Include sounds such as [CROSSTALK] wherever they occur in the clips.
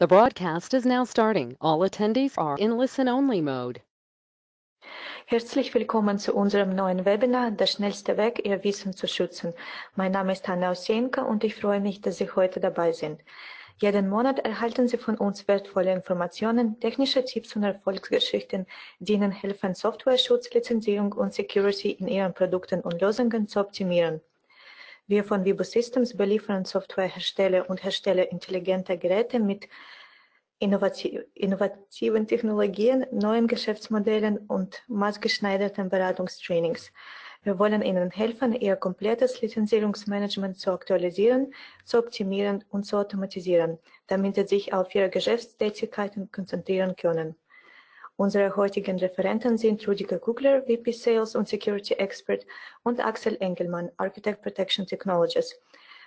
The broadcast is now starting. All attendees are in listen-only mode. Herzlich willkommen zu unserem neuen Webinar Der schnellste Weg, Ihr Wissen zu schützen. Mein Name ist Hanna Osienka und ich freue mich, dass Sie heute dabei sind. Jeden Monat erhalten Sie von uns wertvolle Informationen, technische Tipps und Erfolgsgeschichten, die Ihnen helfen, Softwareschutz, Lizenzierung und Security in Ihren Produkten und Lösungen zu optimieren. Wir von Vibo Systems beliefern Softwarehersteller und Hersteller intelligenter Geräte mit innovativen Technologien, neuen Geschäftsmodellen und maßgeschneiderten Beratungstrainings. Wir wollen Ihnen helfen, Ihr komplettes Lizenzierungsmanagement zu aktualisieren, zu optimieren und zu automatisieren, damit Sie sich auf Ihre Geschäftstätigkeiten konzentrieren können. Unsere heutigen Referenten sind Rüdiger Kugler, VP Sales und Security Expert und Axel Engelmann, Architect Protection Technologies.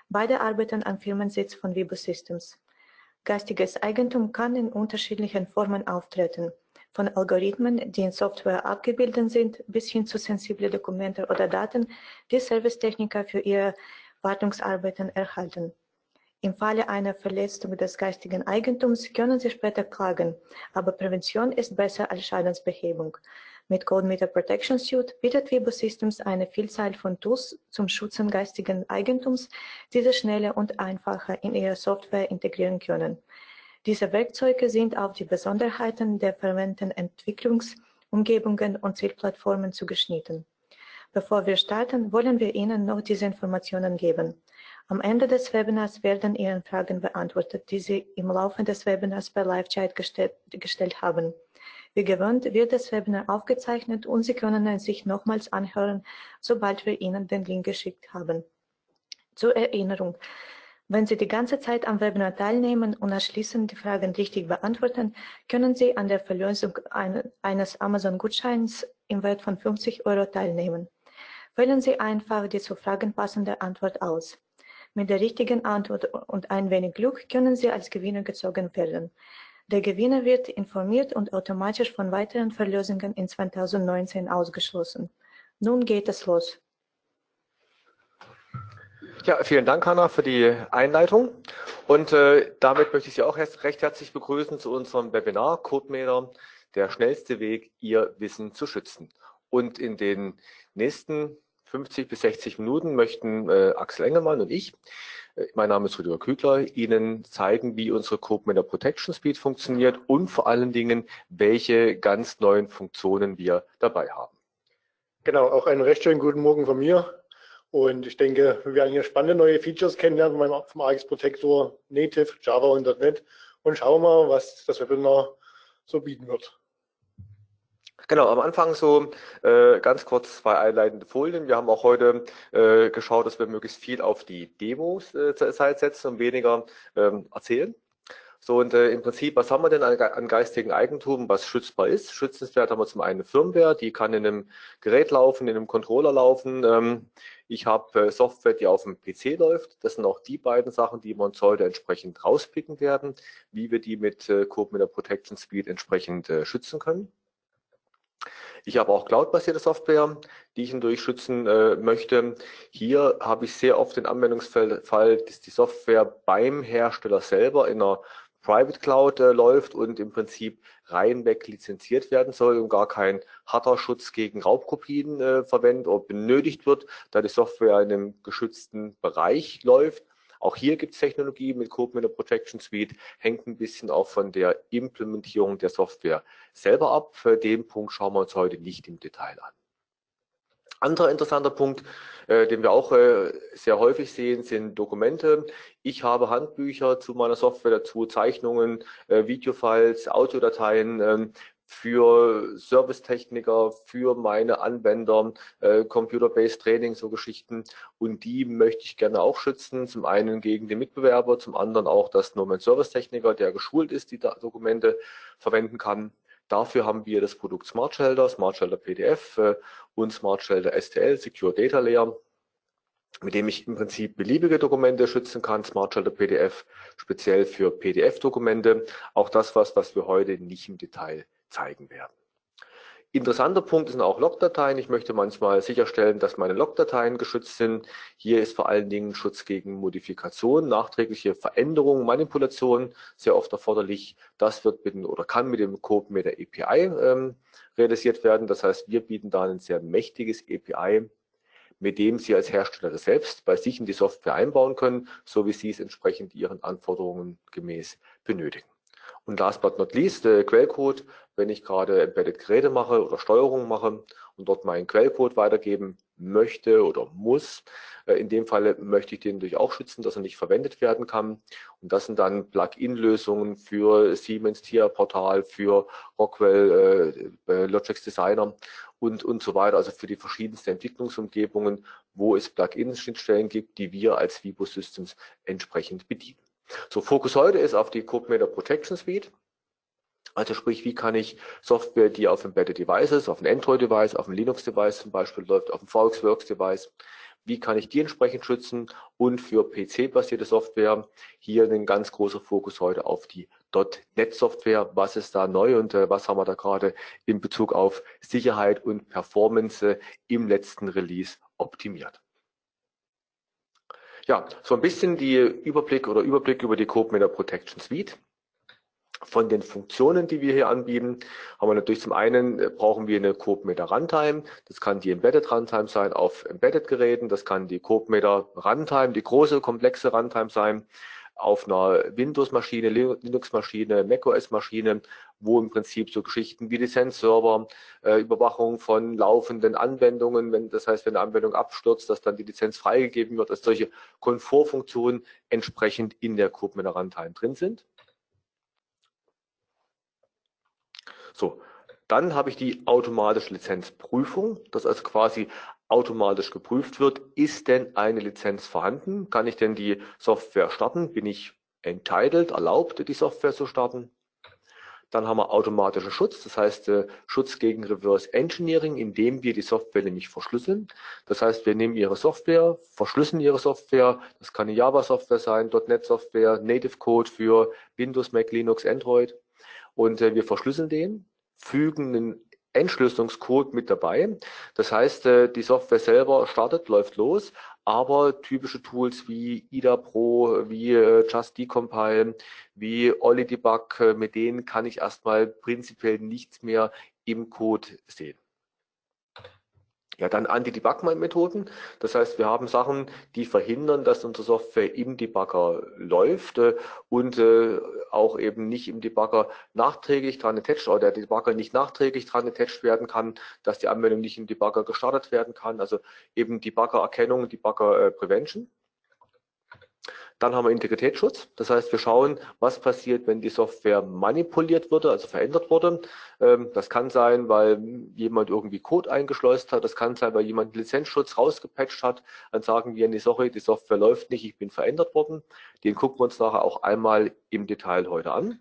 Beide arbeiten am Firmensitz von Vibo Systems. Geistiges Eigentum kann in unterschiedlichen Formen auftreten, von Algorithmen, die in Software abgebildet sind, bis hin zu sensible Dokumente oder Daten, die Servicetechniker für ihre Wartungsarbeiten erhalten. Im Falle einer Verletzung des geistigen Eigentums können Sie später klagen, aber Prävention ist besser als Schadensbehebung. Mit CodeMeter Protection Suite bietet Vibo Systems eine Vielzahl von Tools zum Schützen geistigen Eigentums, die Sie schneller und einfacher in Ihre Software integrieren können. Diese Werkzeuge sind auf die Besonderheiten der verwendeten Entwicklungsumgebungen und Zielplattformen zugeschnitten. Bevor wir starten, wollen wir Ihnen noch diese Informationen geben. Am Ende des Webinars werden Ihre Fragen beantwortet, die Sie im Laufe des Webinars per Live-Chat gestellt, gestellt haben. Wie gewohnt wird das Webinar aufgezeichnet und Sie können es sich nochmals anhören, sobald wir Ihnen den Link geschickt haben. Zur Erinnerung, wenn Sie die ganze Zeit am Webinar teilnehmen und anschließend die Fragen richtig beantworten, können Sie an der Verlosung eines Amazon-Gutscheins im Wert von 50 Euro teilnehmen. Wählen Sie einfach die zu Fragen passende Antwort aus. Mit der richtigen Antwort und ein wenig Glück können Sie als Gewinner gezogen werden. Der Gewinner wird informiert und automatisch von weiteren Verlosungen in 2019 ausgeschlossen. Nun geht es los. Ja, vielen Dank, Hanna, für die Einleitung. Und äh, damit möchte ich Sie auch recht herzlich begrüßen zu unserem Webinar CodeMeter, der schnellste Weg, Ihr Wissen zu schützen. Und in den nächsten 50 bis 60 Minuten möchten äh, Axel Engelmann und ich, äh, mein Name ist Rüdiger Kügler, Ihnen zeigen, wie unsere CodeMeter Protection Speed funktioniert und vor allen Dingen, welche ganz neuen Funktionen wir dabei haben. Genau, auch einen recht schönen guten Morgen von mir. Und ich denke, wir werden hier spannende neue Features kennenlernen vom AX Protector Native, Java und .NET und schauen mal, was das Webinar so bieten wird. Genau, am Anfang so äh, ganz kurz zwei einleitende Folien. Wir haben auch heute äh, geschaut, dass wir möglichst viel auf die Demos äh, zur Zeit setzen und weniger ähm, erzählen. So, und äh, im Prinzip, was haben wir denn an, an geistigen Eigentum, was schützbar ist? Schützenswert haben wir zum einen eine Firmware, die kann in einem Gerät laufen, in einem Controller laufen. Ähm, ich habe äh, Software, die auf dem PC läuft. Das sind auch die beiden Sachen, die wir uns heute entsprechend rauspicken werden, wie wir die mit äh, Code mit der Protection Speed entsprechend äh, schützen können. Ich habe auch cloud-basierte Software, die ich natürlich schützen äh, möchte. Hier habe ich sehr oft den Anwendungsfall, dass die Software beim Hersteller selber in einer Private Cloud äh, läuft und im Prinzip reinweg lizenziert werden soll und gar kein harter Schutz gegen Raubkopien äh, verwendet oder benötigt wird, da die Software in einem geschützten Bereich läuft. Auch hier gibt es Technologie mit CodeMeter Protection Suite, hängt ein bisschen auch von der Implementierung der Software selber ab. Für den Punkt schauen wir uns heute nicht im Detail an. Anderer interessanter Punkt, äh, den wir auch äh, sehr häufig sehen, sind Dokumente. Ich habe Handbücher zu meiner Software dazu, Zeichnungen, äh, Videofiles, Audiodateien. Für Servicetechniker, für meine Anwender, äh, Computer-Based Training, so Geschichten. Und die möchte ich gerne auch schützen. Zum einen gegen den Mitbewerber, zum anderen auch, dass nur mein Servicetechniker, der geschult ist, die Dokumente verwenden kann. Dafür haben wir das Produkt Smart Shelter, Smart Shelter PDF äh, und Smart Shelter STL, Secure Data Layer mit dem ich im Prinzip beliebige Dokumente schützen kann, Smart Shelter PDF, speziell für PDF-Dokumente. Auch das was, was wir heute nicht im Detail zeigen werden. Interessanter Punkt sind auch Logdateien. Ich möchte manchmal sicherstellen, dass meine Logdateien geschützt sind. Hier ist vor allen Dingen Schutz gegen Modifikation, nachträgliche Veränderungen, Manipulationen sehr oft erforderlich. Das wird mit oder kann mit dem Code mit der API ähm, realisiert werden. Das heißt, wir bieten da ein sehr mächtiges API, mit dem Sie als Hersteller selbst bei sich in die Software einbauen können, so wie Sie es entsprechend Ihren Anforderungen gemäß benötigen. Und last but not least, äh, Quellcode, wenn ich gerade Embedded Geräte mache oder Steuerung mache und dort meinen Quellcode weitergeben möchte oder muss. Äh, in dem Fall möchte ich den natürlich auch schützen, dass er nicht verwendet werden kann. Und das sind dann Plugin-Lösungen für Siemens TIA Portal, für Rockwell äh, äh, Logix Designer und, und so weiter, also für die verschiedensten Entwicklungsumgebungen, wo es Plugin-Schnittstellen gibt, die wir als Vibo Systems entsprechend bedienen. So, Fokus heute ist auf die CodeMeter Protection Suite. Also sprich, wie kann ich Software, die auf Embedded Devices, auf ein Android-Device, auf ein Linux-Device zum Beispiel läuft, auf ein VxWorks-Device, wie kann ich die entsprechend schützen und für PC-basierte Software hier ein ganz großer Fokus heute auf die .NET-Software. Was ist da neu und äh, was haben wir da gerade in Bezug auf Sicherheit und Performance äh, im letzten Release optimiert? Ja, so ein bisschen die Überblick oder Überblick über die CodeMeter Protection Suite. Von den Funktionen, die wir hier anbieten, haben wir natürlich zum einen äh, brauchen wir eine CodeMeter Runtime. Das kann die Embedded Runtime sein auf Embedded Geräten. Das kann die CodeMeter Runtime, die große komplexe Runtime sein auf einer Windows-Maschine, Linux-Maschine, macOS-Maschine, wo im Prinzip so Geschichten wie Lizenzserver, äh, Überwachung von laufenden Anwendungen, wenn das heißt, wenn eine Anwendung abstürzt, dass dann die Lizenz freigegeben wird, dass solche Komfortfunktionen entsprechend in der CodeMeter Runtime drin sind. So, dann habe ich die automatische Lizenzprüfung, dass also quasi automatisch geprüft wird, ist denn eine Lizenz vorhanden? Kann ich denn die Software starten? Bin ich entitled, erlaubt, die Software zu starten? Dann haben wir automatischen Schutz, das heißt äh, Schutz gegen Reverse Engineering, indem wir die Software nämlich verschlüsseln. Das heißt, wir nehmen Ihre Software, verschlüsseln Ihre Software, das kann eine Java-Software sein, .NET-Software, Native Code für Windows, Mac, Linux, Android und äh, wir verschlüsseln den, fügen einen Entschlüsselungscode mit dabei. Das heißt, äh, die Software selber startet, läuft los, aber typische Tools wie IDA Pro, wie äh, Just Decompile, wie Olli Debug, äh, mit denen kann ich erstmal prinzipiell nichts mehr im Code sehen. Ja, dann Anti-Debug-Methoden. Das heißt, wir haben Sachen, die verhindern, dass unsere Software im Debugger läuft äh, und äh, auch eben nicht im Debugger nachträglich dran attached oder der Debugger nicht nachträglich dran attached werden kann, dass die Anwendung nicht im Debugger gestartet werden kann. Also eben Debugger-Erkennung, Debugger-Prevention. Dann haben wir Integritätsschutz. Das heißt, wir schauen, was passiert, wenn die Software manipuliert wurde, also verändert wurde. Ähm, das kann sein, weil jemand irgendwie Code eingeschleust hat. Das kann sein, weil jemand Lizenzschutz rausgepatcht hat. Dann sagen wir, nee, sorry, die Software läuft nicht, ich bin verändert worden. Den gucken wir uns nachher auch einmal im Detail heute an.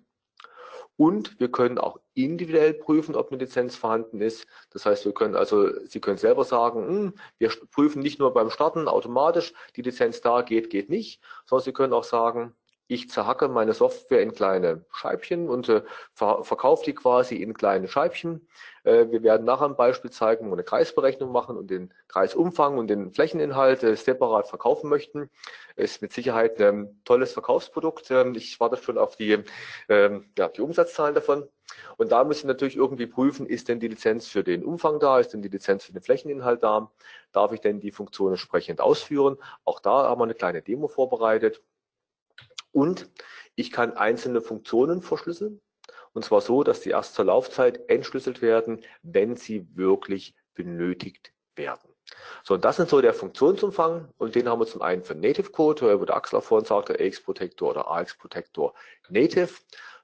Und wir können auch individuell prüfen, ob eine Lizenz vorhanden ist. Das heißt, wir können also, Sie können selber sagen, hm, wir prüfen nicht nur beim Starten automatisch, die Lizenz da geht, geht nicht, sondern Sie können auch sagen, ich zerhacke meine Software in kleine Scheibchen und äh, ver verkaufe die quasi in kleine Scheibchen. Äh, wir werden nachher ein Beispiel zeigen, wo wir eine Kreisberechnung machen und den Kreisumfang und den Flächeninhalt äh, separat verkaufen möchten. Ist mit Sicherheit ein tolles Verkaufsprodukt. Ähm, ich warte schon auf die, ähm, ja, die Umsatzzahlen davon. Und da müssen wir natürlich irgendwie prüfen, ist denn die Lizenz für den Umfang da, ist denn die Lizenz für den Flächeninhalt da, darf ich denn die Funktion entsprechend ausführen. Auch da haben wir eine kleine Demo vorbereitet. Und ich kann einzelne Funktionen verschlüsseln. Und zwar so, dass die erst zur Laufzeit entschlüsselt werden, wenn sie wirklich benötigt werden. So, und das sind so der Funktionsumfang und den haben wir zum einen für Native Code, wo der auch vorhin sagte, AX Protector oder AX Protector Native.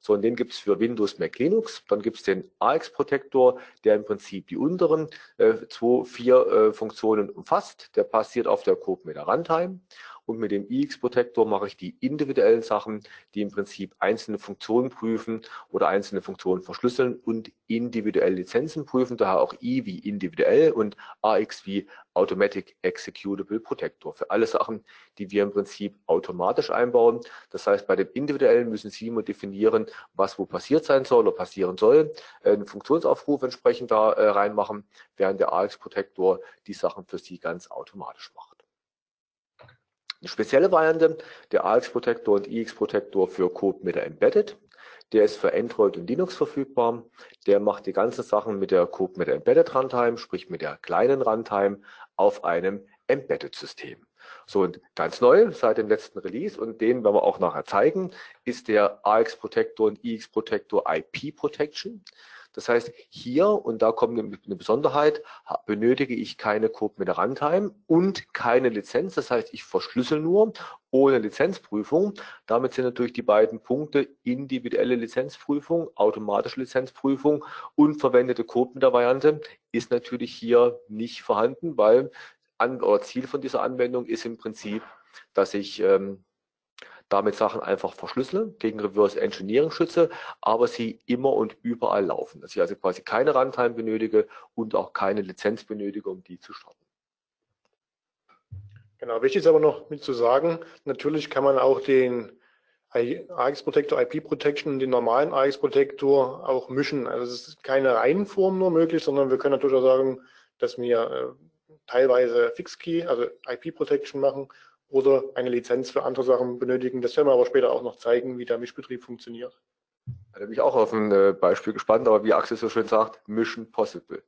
So, und den gibt es für Windows, Mac, Linux. Dann gibt es den AX Protector, der im Prinzip die unteren äh, zwei, vier äh, Funktionen umfasst. Der passiert auf der CodeMeter Runtime. Und mit dem iX-Protektor mache ich die individuellen Sachen, die im Prinzip einzelne Funktionen prüfen oder einzelne Funktionen verschlüsseln und individuell Lizenzen prüfen, daher auch I wie individuell und AX wie Automatic Executable Protector für alle Sachen, die wir im Prinzip automatisch einbauen. Das heißt, bei dem individuellen müssen Sie immer definieren, was wo passiert sein soll oder passieren soll, einen Funktionsaufruf entsprechend da äh, reinmachen, während der AX Protector die Sachen für Sie ganz automatisch macht. Spezielle Variante, der AX Protector und iX Protector für Code der Embedded. Der ist für Android und Linux verfügbar. Der macht die ganzen Sachen mit der Code der Embedded Runtime, sprich mit der kleinen Runtime auf einem Embedded-System. So, und ganz neu seit dem letzten Release, und den werden wir auch nachher zeigen, ist der AX Protector und iX Protector IP Protection. Das heißt, hier, und da kommt eine Besonderheit, benötige ich keine Code mit der Runtime und keine Lizenz. Das heißt, ich verschlüssel nur ohne Lizenzprüfung. Damit sind natürlich die beiden Punkte individuelle Lizenzprüfung, automatische Lizenzprüfung und verwendete Code mit der Variante ist natürlich hier nicht vorhanden, weil an, oder Ziel von dieser Anwendung ist im Prinzip, dass ich ähm, damit Sachen einfach verschlüssele, gegen Reverse Engineering schütze, aber sie immer und überall laufen. Dass ich also quasi keine Runtime benötige und auch keine Lizenz benötige, um die zu starten. Genau, wichtig ist aber noch mit zu sagen, natürlich kann man auch den AX Protector, IP Protection und den normalen AX Protector auch mischen. Also es ist keine Reihenform nur möglich, sondern wir können natürlich auch sagen, dass wir äh, teilweise Fixkey, also IP Protection machen oder eine Lizenz für andere Sachen benötigen. Das werden wir aber später auch noch zeigen, wie der Mischbetrieb funktioniert. Da bin ich auch auf ein äh, Beispiel gespannt, aber wie Axel so schön sagt, Mission Possible.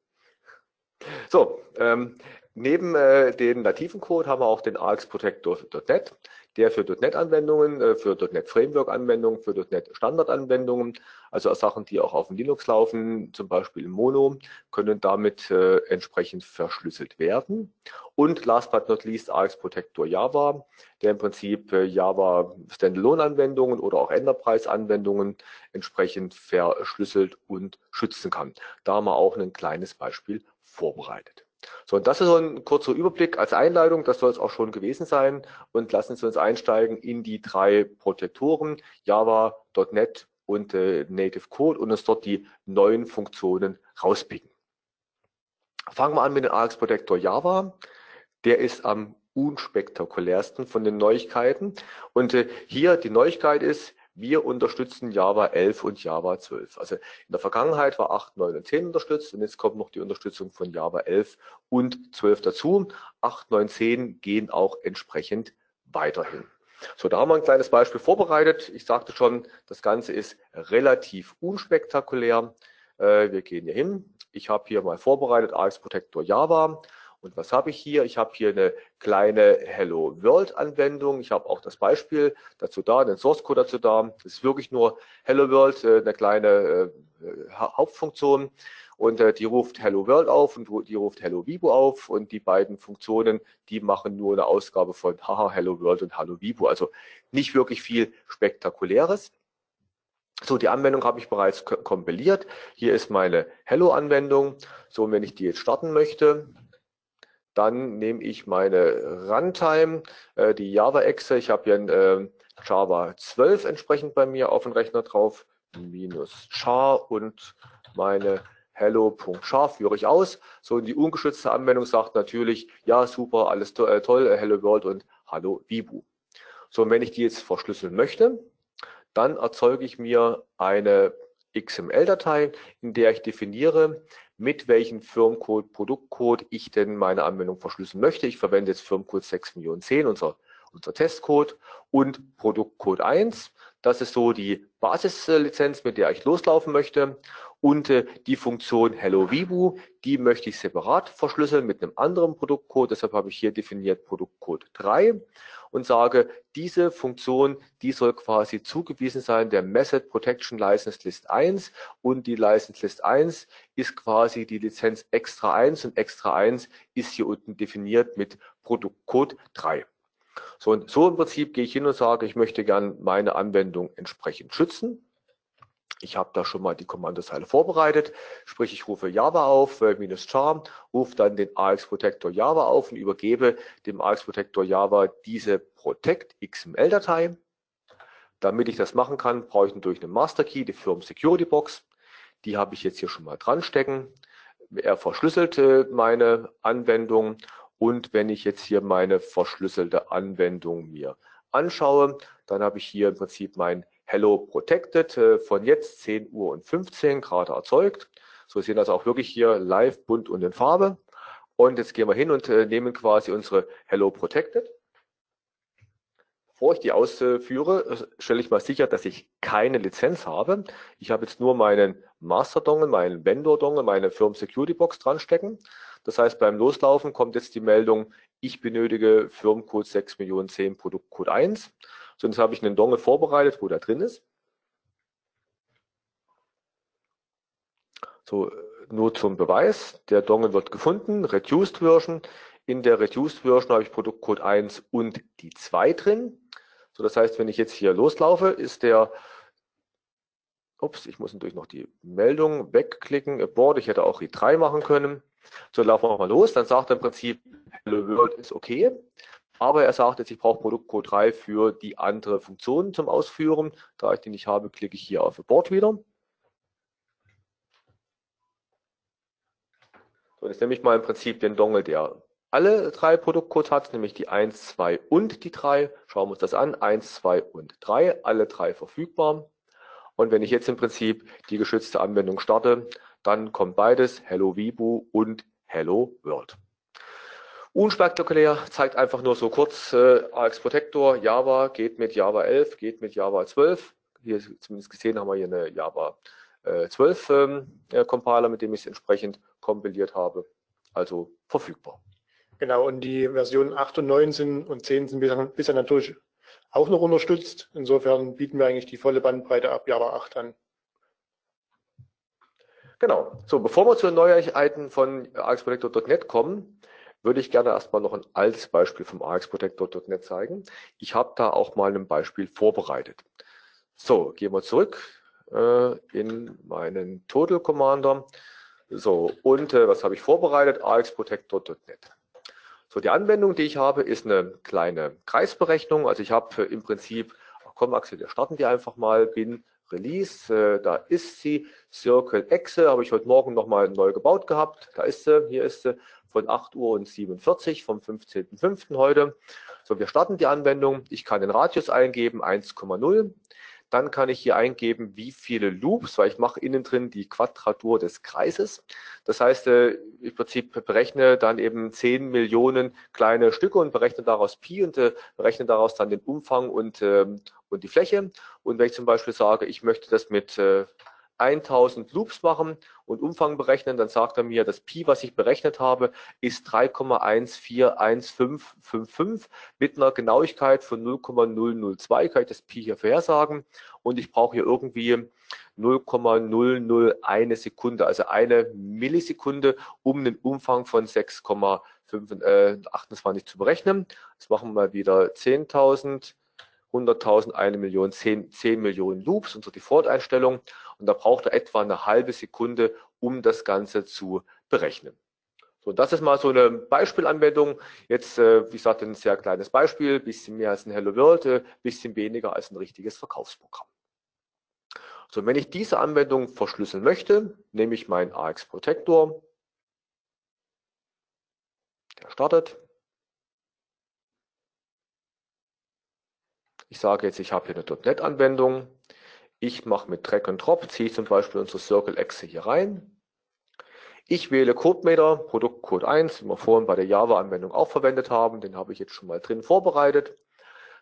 So, ähm, neben äh, den nativen Code haben wir auch den AX Protector.NET der für .NET-Anwendungen, äh, für .NET Framework-Anwendungen, für .NET Standard-Anwendungen, also Sachen, die auch auf dem Linux laufen, zum Beispiel im Mono, können damit äh, entsprechend verschlüsselt werden. Und last but not least AX Protector Java, der im Prinzip äh, Java Standalone-Anwendungen oder auch Enterprise-Anwendungen entsprechend verschlüsselt und schützen kann. Da haben wir auch ein kleines Beispiel vorbereitet. So, und das ist so ein kurzer Überblick als Einleitung. Das soll es auch schon gewesen sein. Und lassen Sie uns einsteigen in die drei Protektoren Java, .NET und äh, Native Code und uns dort die neuen Funktionen rauspicken. Fangen wir an mit dem AX Protector Java. Der ist am unspektakulärsten von den Neuigkeiten. Und äh, hier die Neuigkeit ist, wir unterstützen Java 11 und Java 12. Also in der Vergangenheit war 8, 9 und 10 unterstützt und jetzt kommt noch die Unterstützung von Java 11 und 12 dazu. 8, 9, 10 gehen auch entsprechend weiterhin. So, da haben wir ein kleines Beispiel vorbereitet. Ich sagte schon, das Ganze ist relativ unspektakulär. Äh, wir gehen hier hin. Ich habe hier mal vorbereitet AX Protector Java. Und was habe ich hier? Ich habe hier eine kleine Hello World Anwendung. Ich habe auch das Beispiel dazu da, den Source Code dazu da. Das ist wirklich nur Hello World, äh, eine kleine äh, Hauptfunktion. Und äh, die ruft Hello World auf und die ruft Hello Vivo auf. Und die beiden Funktionen, die machen nur eine Ausgabe von Haha Hello World und Hello Vivo. Also nicht wirklich viel Spektakuläres. So, die Anwendung habe ich bereits kompiliert. Hier ist meine Hello-Anwendung. So, und wenn ich die jetzt starten möchte, dann nehme ich meine Runtime, äh, die Java-Exe. Ich habe hier ein äh, Java 12 entsprechend bei mir auf dem Rechner drauf, minus char und meine hello.char führe ich aus. So, und die ungeschützte Anwendung sagt natürlich, ja, super, alles to äh, toll, Hello World und Hallo Vibu. So, und wenn ich die jetzt verschlüsseln möchte, dann erzeuge ich mir eine XML-Datei, in der ich definiere, mit welchem Firmcode, Produktcode ich denn meine Anwendung verschlüsseln möchte. Ich verwende jetzt Firmcode 6.010, unser, unser Testcode und Produktcode 1. Das ist so die Basislizenz, mit der ich loslaufen möchte. Und äh, die Funktion Hello Vibu, die möchte ich separat verschlüsseln mit einem anderen Produktcode. Deshalb habe ich hier definiert Produktcode 3 und sage, diese Funktion, die soll quasi zugewiesen sein der Method Protection License List 1 und die License List 1 ist quasi die Lizenz extra 1 und extra 1 ist hier unten definiert mit Produktcode 3. So, und so im Prinzip gehe ich hin und sage, ich möchte gern meine Anwendung entsprechend schützen. Ich habe da schon mal die Kommandozeile vorbereitet, sprich ich rufe Java auf, äh, minus char, rufe dann den AX Protector Java auf und übergebe dem AX Protector Java diese Protect XML Datei. Damit ich das machen kann, brauche ich durch eine Master Key, die Firm Security Box. Die habe ich jetzt hier schon mal dran stecken. Er verschlüsselt äh, meine Anwendung und wenn ich jetzt hier meine verschlüsselte Anwendung mir anschaue, dann habe ich hier im Prinzip mein Hello Protected äh, von jetzt 10 Uhr und 15 gerade erzeugt. So sehen das auch wirklich hier live, bunt und in Farbe. Und jetzt gehen wir hin und äh, nehmen quasi unsere Hello Protected. Bevor ich die ausführe, äh, stelle ich mal sicher, dass ich keine Lizenz habe. Ich habe jetzt nur meinen Master Dongle, meinen Vendor Dongle, meine Firm Security Box dran stecken. Das heißt, beim Loslaufen kommt jetzt die Meldung, ich benötige Firmencode 6 Millionen 10 Produktcode 1. So, jetzt habe ich einen Dongle vorbereitet, wo der drin ist. So, nur zum Beweis. Der Dongle wird gefunden, Reduced Version. In der Reduced Version habe ich Produktcode 1 und die 2 drin. So, das heißt, wenn ich jetzt hier loslaufe, ist der Ups, ich muss natürlich noch die Meldung wegklicken. Abort, ich hätte auch E3 machen können. So, laufen wir mal los. Dann sagt er im Prinzip, Hello World ist okay. Aber er sagt jetzt, ich brauche Produktcode 3 für die andere Funktion zum Ausführen. Da ich die nicht habe, klicke ich hier auf Abort wieder. So, jetzt nehme ich mal im Prinzip den Dongle, der alle drei Produktcodes hat, nämlich die 1, 2 und die 3. Schauen wir uns das an. 1, 2 und 3, alle drei verfügbar. Und wenn ich jetzt im Prinzip die geschützte Anwendung starte, dann kommt beides, Hello Vibu und Hello World. Unspektakulär, zeigt einfach nur so kurz, äh, AX Protector, Java geht mit Java 11, geht mit Java 12. Hier zumindest gesehen haben wir hier eine Java äh, 12 ähm, äh, Compiler, mit dem ich es entsprechend kompiliert habe. Also verfügbar. Genau, und die Versionen 8 und 9 sind, und 10 sind bisher, bisher natürlich auch noch unterstützt. Insofern bieten wir eigentlich die volle Bandbreite ab Java 8 an. Genau. So, bevor wir zu den Neuigkeiten von AXProtector.net kommen, würde ich gerne erstmal noch ein altes Beispiel vom AXProtector.net zeigen. Ich habe da auch mal ein Beispiel vorbereitet. So, gehen wir zurück äh, in meinen Total Commander. So, und äh, was habe ich vorbereitet? AXProtector.net. So, die Anwendung, die ich habe, ist eine kleine Kreisberechnung. Also ich habe im Prinzip, komm Axel, wir starten die einfach mal, bin Release, äh, da ist sie, Circle Exe, habe ich heute Morgen nochmal neu gebaut gehabt, da ist sie, hier ist sie, von 8 Uhr und 47 vom 15.05. heute. So, wir starten die Anwendung, ich kann den Radius eingeben, 1,0, dann kann ich hier eingeben, wie viele Loops, weil ich mache innen drin die Quadratur des Kreises. Das heißt, äh, im Prinzip berechne dann eben 10 Millionen kleine Stücke und berechne daraus Pi und äh, berechne daraus dann den Umfang und, ähm, und die Fläche. Und wenn ich zum Beispiel sage, ich möchte das mit 1000 äh, Loops machen und Umfang berechnen, dann sagt er mir, das Pi, was ich berechnet habe, ist 3,141555 mit einer Genauigkeit von 0,002, kann ich das Pi hier vorhersagen und ich brauche hier irgendwie 0,001 Sekunde, also eine Millisekunde, um einen Umfang von 6,28 äh, zu berechnen. Das machen wir mal wieder 10.000 100.000, eine Million, 10, 10 Millionen Loops, unsere Default-Einstellung. Und da braucht er etwa eine halbe Sekunde, um das Ganze zu berechnen. So, das ist mal so eine Beispielanwendung. Jetzt, äh, wie gesagt, ein sehr kleines Beispiel, bisschen mehr als ein Hello World, äh, bisschen weniger als ein richtiges Verkaufsprogramm. So, wenn ich diese Anwendung verschlüsseln möchte, nehme ich meinen AX Protector. Der startet. Ich sage jetzt, ich habe hier eine .NET-Anwendung. Ich mache mit Drag and Drop, ziehe zum Beispiel unsere Circle-Exe hier rein. Ich wähle CodeMeter, Produktcode 1, den wir vorhin bei der Java-Anwendung auch verwendet haben. Den habe ich jetzt schon mal drin vorbereitet.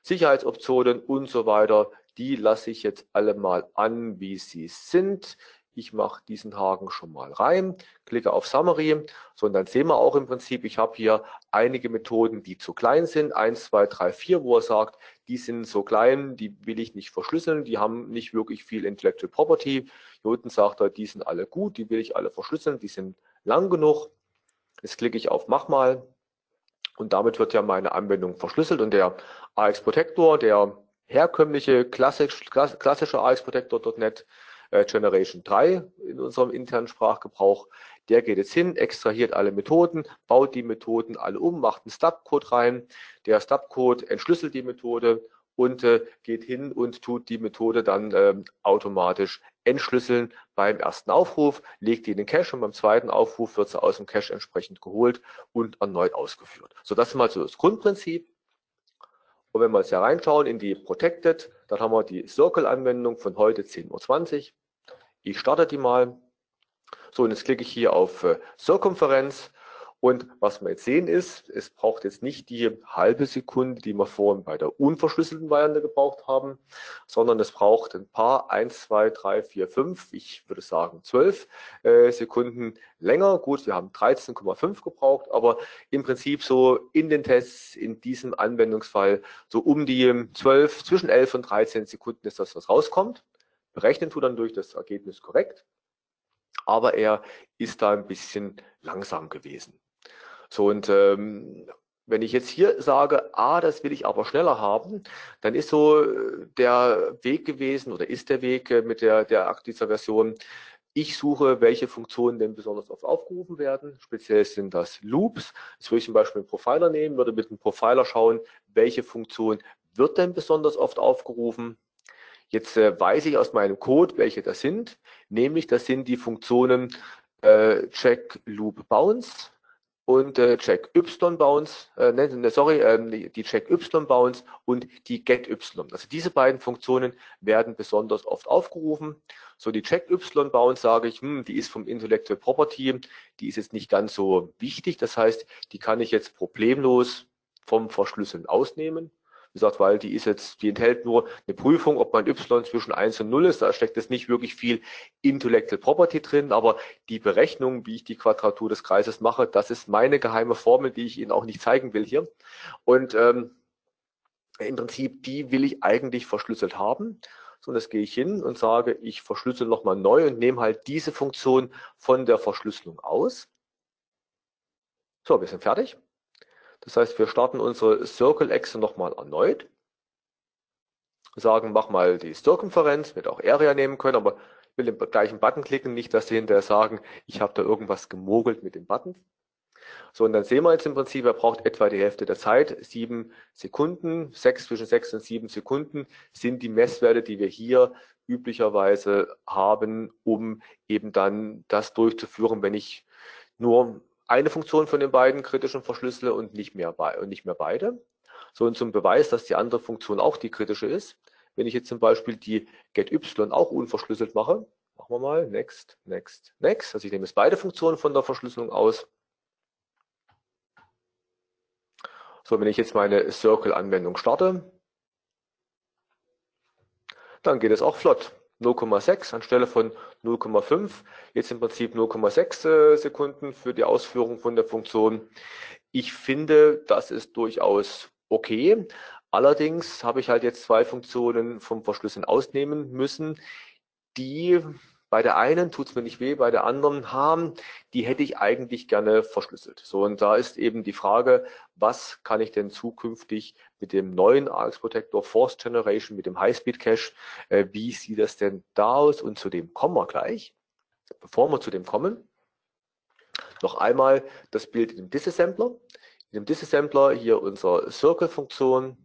Sicherheitsoptionen und so weiter, die lasse ich jetzt alle mal an, wie sie sind. Ich mache diesen Haken schon mal rein, klicke auf Summary. So, und dann sehen wir auch im Prinzip, ich habe hier einige Methoden, die zu klein sind. 1, 2, 3, 4, wo er sagt, die sind so klein, die will ich nicht verschlüsseln, die haben nicht wirklich viel Intellectual Property. Hier unten sagt er, die sind alle gut, die will ich alle verschlüsseln, die sind lang genug. Jetzt klicke ich auf Mach mal. Und damit wird ja meine Anwendung verschlüsselt und der AX Protector, der herkömmliche klassisch, klassische AX Protector.NET Generation 3 in unserem internen Sprachgebrauch. Der geht jetzt hin, extrahiert alle Methoden, baut die Methoden alle um, macht einen Stub-Code rein. Der Stub-Code entschlüsselt die Methode und äh, geht hin und tut die Methode dann äh, automatisch entschlüsseln beim ersten Aufruf, legt die in den Cache und beim zweiten Aufruf wird sie aus dem Cache entsprechend geholt und erneut ausgeführt. So, das ist mal so das Grundprinzip. Und wenn wir jetzt hier reinschauen in die Protected, dann haben wir die Circle-Anwendung von heute 10.20 Uhr. Ich starte die mal. So, und jetzt klicke ich hier auf äh, und was wir jetzt sehen ist, es braucht jetzt nicht die halbe Sekunde, die wir vorhin bei der unverschlüsselten Variante gebraucht haben, sondern es braucht ein paar, eins, zwei, drei, vier, fünf, ich würde sagen zwölf äh, Sekunden länger. Gut, wir haben 13,5 gebraucht, aber im Prinzip so in den Tests, in diesem Anwendungsfall, so um die 12, zwischen 11 und 13 Sekunden ist das, was rauskommt. Berechnen tut dann durch das Ergebnis korrekt, aber er ist da ein bisschen langsam gewesen. So und ähm, wenn ich jetzt hier sage, ah, das will ich aber schneller haben, dann ist so äh, der Weg gewesen oder ist der Weg äh, mit der, der dieser Version, ich suche, welche Funktionen denn besonders oft aufgerufen werden. Speziell sind das Loops. Jetzt würde ich zum Beispiel einen Profiler nehmen, würde mit dem Profiler schauen, welche Funktion wird denn besonders oft aufgerufen. Jetzt äh, weiß ich aus meinem Code, welche das sind. Nämlich, das sind die Funktionen äh, Check Loop Bounce, und äh, Check Y Bounce, äh, ne, ne, sorry, äh, die Check Y Bounce und die Get Y. Also diese beiden Funktionen werden besonders oft aufgerufen. So die Check Y Bounce sage ich, hm, die ist vom Intellectual Property, die ist jetzt nicht ganz so wichtig. Das heißt, die kann ich jetzt problemlos vom Verschlüsseln ausnehmen gesagt, weil die ist jetzt, die enthält nur eine Prüfung, ob man y zwischen 1 und 0 ist. Da steckt jetzt nicht wirklich viel Intellectual Property drin, aber die Berechnung, wie ich die Quadratur des Kreises mache, das ist meine geheime Formel, die ich Ihnen auch nicht zeigen will hier. Und ähm, im Prinzip, die will ich eigentlich verschlüsselt haben. So, und jetzt gehe ich hin und sage, ich verschlüssel nochmal neu und nehme halt diese Funktion von der Verschlüsselung aus. So, wir sind fertig. Das heißt, wir starten unsere Circle-Echse nochmal erneut. Sagen, mach mal die Circumferenz, wird auch Area nehmen können, aber ich will den gleichen Button klicken, nicht, dass Sie hinterher sagen, ich habe da irgendwas gemogelt mit dem Button. So, und dann sehen wir jetzt im Prinzip, er braucht etwa die Hälfte der Zeit, sieben Sekunden, sechs zwischen sechs und sieben Sekunden sind die Messwerte, die wir hier üblicherweise haben, um eben dann das durchzuführen, wenn ich nur eine Funktion von den beiden kritischen verschlüssele und nicht mehr, und nicht mehr beide. So und zum Beweis, dass die andere Funktion auch die kritische ist, wenn ich jetzt zum Beispiel die getY auch unverschlüsselt mache, machen wir mal next, next, next. Also ich nehme jetzt beide Funktionen von der Verschlüsselung aus. So, wenn ich jetzt meine Circle-Anwendung starte, dann geht es auch flott. 0,6 anstelle von 0,5. Jetzt im Prinzip 0,6 äh, Sekunden für die Ausführung von der Funktion. Ich finde, das ist durchaus okay. Allerdings habe ich halt jetzt zwei Funktionen vom Verschlüsseln ausnehmen müssen, die bei der einen tut es mir nicht weh, bei der anderen haben, die hätte ich eigentlich gerne verschlüsselt. So, und da ist eben die Frage, was kann ich denn zukünftig mit dem neuen ARX Protector Force Generation, mit dem Highspeed Cache, äh, wie sieht das denn da aus? Und zu dem kommen wir gleich. Bevor wir zu dem kommen, noch einmal das Bild in dem Disassembler. In dem Disassembler hier unsere Circle-Funktion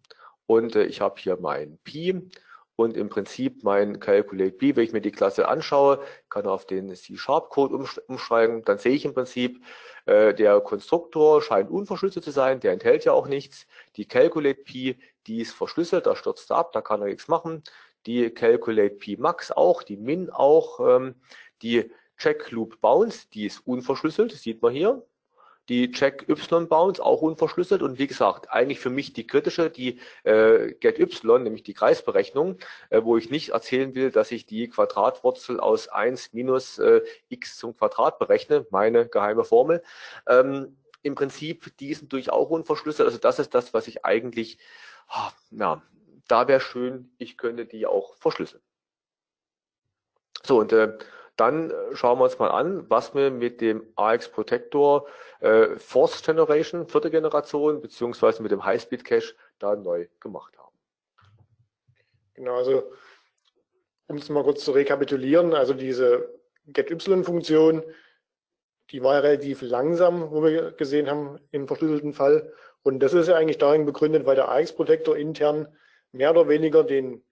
und äh, ich habe hier mein Pi und im Prinzip mein Calculate B, wenn ich mir die Klasse anschaue, kann auf den C-Sharp-Code umschreiben, dann sehe ich im Prinzip, äh, der Konstruktor scheint unverschlüsselt zu sein, der enthält ja auch nichts. Die Calculate P, die ist verschlüsselt, da stürzt er ab, da kann er nichts machen. Die Calculate P Max auch, die Min auch, ähm, die Check Loop Bounce, die ist unverschlüsselt, sieht man hier die Check Y Bounce auch unverschlüsselt und wie gesagt, eigentlich für mich die kritische, die äh, Get Y, nämlich die Kreisberechnung, äh, wo ich nicht erzählen will, dass ich die Quadratwurzel aus 1 minus äh, x zum Quadrat berechne, meine geheime Formel. Ähm, Im Prinzip, die sind durch auch unverschlüsselt. Also das ist das, was ich eigentlich, ah, ja, da wäre schön, ich könnte die auch verschlüsseln. So, und äh, dann äh, schauen wir uns mal an, was wir mit dem AX Protector äh, Fourth Generation, vierte Generation, beziehungsweise mit dem Highspeed Cache da neu gemacht haben. Genau, also um es mal kurz zu rekapitulieren, also diese GetY-Funktion, die war relativ langsam, wo wir gesehen haben, im verschlüsselten Fall. Und das ist ja eigentlich darin begründet, weil der AX-Protektor intern mehr oder weniger den,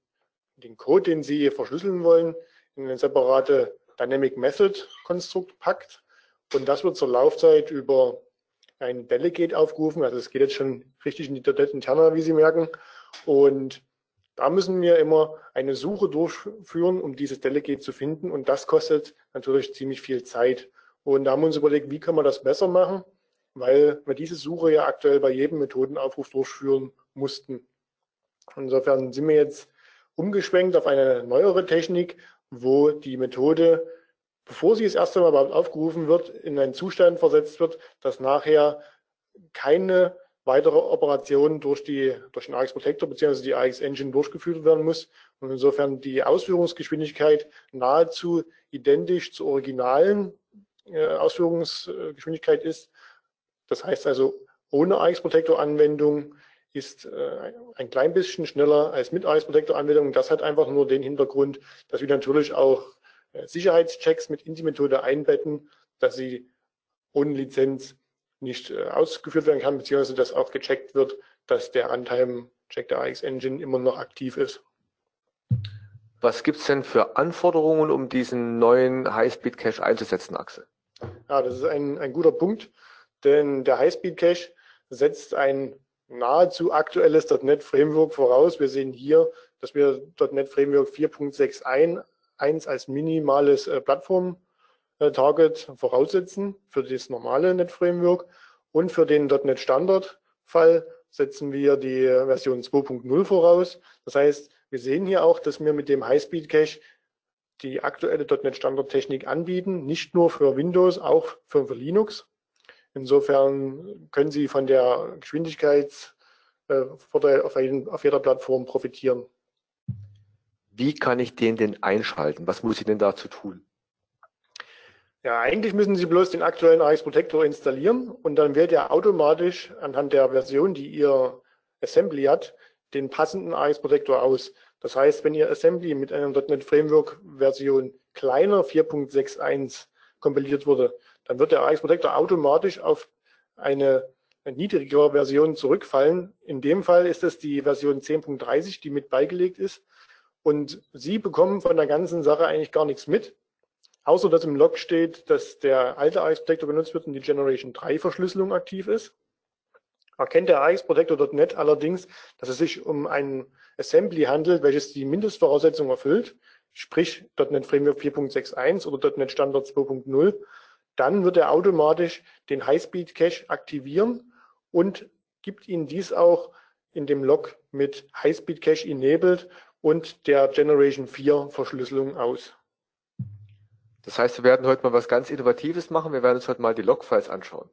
den Code, den Sie verschlüsseln wollen, in eine separate Dynamic Method Konstrukt packt. Und das wird zur Laufzeit über ein Delegate aufgerufen. Also es geht jetzt schon richtig in die .NET Interna, wie Sie merken. Und da müssen wir immer eine Suche durchführen, um dieses Delegate zu finden. Und das kostet natürlich ziemlich viel Zeit. Und da haben wir uns überlegt, wie kann man das besser machen, weil wir diese Suche ja aktuell bei jedem Methodenaufruf durchführen mussten. Insofern sind wir jetzt umgeschwenkt auf eine neuere Technik, wo die Methode, bevor sie das erste Mal überhaupt aufgerufen wird, in einen Zustand versetzt wird, dass nachher keine weitere Operation durch, die, durch den AX Protector bzw. die AX Engine durchgeführt werden muss. Und insofern die Ausführungsgeschwindigkeit nahezu identisch zur originalen äh, Ausführungsgeschwindigkeit ist. Das heißt also, ohne AX Protector Anwendung ist äh, ein klein bisschen schneller als mit AX Protector Anwendung. Das hat einfach nur den Hintergrund, dass wir natürlich auch äh, Sicherheitschecks mit in die Methode einbetten, dass sie ohne Lizenz nicht äh, ausgeführt werden kann, beziehungsweise dass auch gecheckt wird, dass der Untime-Check der AX Engine immer noch aktiv ist. Was gibt es denn für Anforderungen, um diesen neuen High-Speed-Cache einzusetzen, Axel? Ja, das ist ein, ein guter Punkt, denn der High-Speed-Cache setzt ein nahezu aktuelles .NET Framework voraus. Wir sehen hier, dass wir .NET Framework 4.6.1 als minimales äh, Plattform-Target voraussetzen für das normale .NET Framework und für den .NET Standard-Fall setzen wir die Version 2.0 voraus. Das heißt, wir sehen hier auch, dass wir mit dem High-Speed Cache die aktuelle .NET Standardtechnik anbieten, nicht nur für Windows, auch für Linux. Insofern können Sie von der Geschwindigkeitsvorteil auf, auf jeder Plattform profitieren. Wie kann ich den denn einschalten? Was muss ich denn dazu tun? Ja, eigentlich müssen Sie bloß den aktuellen AX Protector installieren und dann wählt er automatisch anhand der Version, die Ihr Assembly hat, den passenden AX Protector aus. Das heißt, wenn Ihr Assembly mit einer .NET Framework Version kleiner 4.61 kompiliert wurde, dann wird der AX Protector automatisch auf eine niedrigere Version zurückfallen. In dem Fall ist es die Version 10.30, die mit beigelegt ist. Und Sie bekommen von der ganzen Sache eigentlich gar nichts mit, außer dass im Log steht, dass der alte AX Protector benutzt wird und die Generation 3 Verschlüsselung aktiv ist. Erkennt der AX Protector.NET allerdings, dass es sich um ein Assembly handelt, welches die Mindestvoraussetzungen erfüllt, sprich .NET Framework 4.61 oder .NET Standard 2.0, dann wird er automatisch den Highspeed Cache aktivieren und gibt Ihnen dies auch in dem Log mit Highspeed Cache enabled und der Generation 4 Verschlüsselung aus. Das heißt, wir werden heute mal was ganz Innovatives machen. Wir werden uns heute mal die Logfiles anschauen.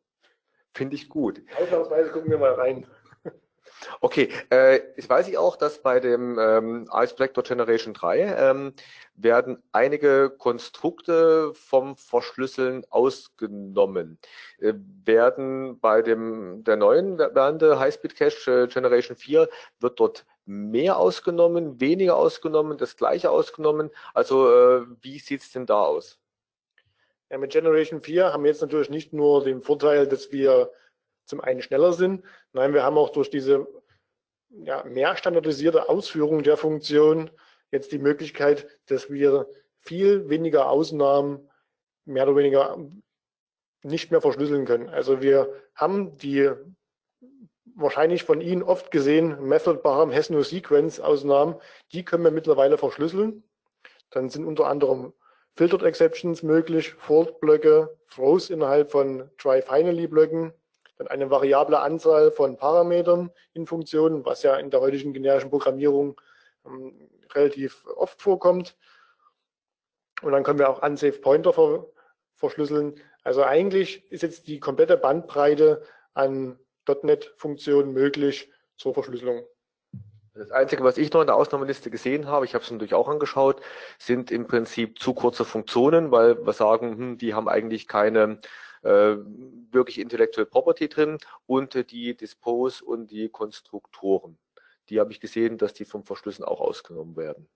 Finde ich gut. Ausnahmsweise gucken wir mal rein. Okay, äh, ich weiß ich auch, dass bei dem ähm, Ice Blackdoor Generation 3 ähm, werden einige Konstrukte vom Verschlüsseln ausgenommen. Äh, werden bei dem der neuen Variante Highspeed Cache äh, Generation 4 wird dort mehr ausgenommen, weniger ausgenommen, das gleiche ausgenommen. Also äh, wie sieht's denn da aus? Ja, mit Generation 4 haben wir jetzt natürlich nicht nur den Vorteil, dass wir zum einen schneller sind. Nein, wir haben auch durch diese ja, mehr standardisierte Ausführung der Funktion jetzt die Möglichkeit, dass wir viel weniger Ausnahmen mehr oder weniger nicht mehr verschlüsseln können. Also wir haben die wahrscheinlich von Ihnen oft gesehen Method Bar has no Sequence Ausnahmen, die können wir mittlerweile verschlüsseln. Dann sind unter anderem Filtered Exceptions möglich, Fault-Blöcke, Throws innerhalb von Try-Finally-Blöcken, dann eine variable Anzahl von Parametern in Funktionen, was ja in der heutigen generischen Programmierung ähm, relativ oft vorkommt. Und dann können wir auch Unsafe Pointer ver verschlüsseln. Also eigentlich ist jetzt die komplette Bandbreite an .NET-Funktionen möglich zur Verschlüsselung. Das Einzige, was ich noch in der Ausnahmeliste gesehen habe, ich habe es natürlich auch angeschaut, sind im Prinzip zu kurze Funktionen, weil wir sagen, hm, die haben eigentlich keine wirklich Intellectual Property drin und die Dispose und die Konstruktoren. Die habe ich gesehen, dass die vom Verschlüsseln auch ausgenommen werden.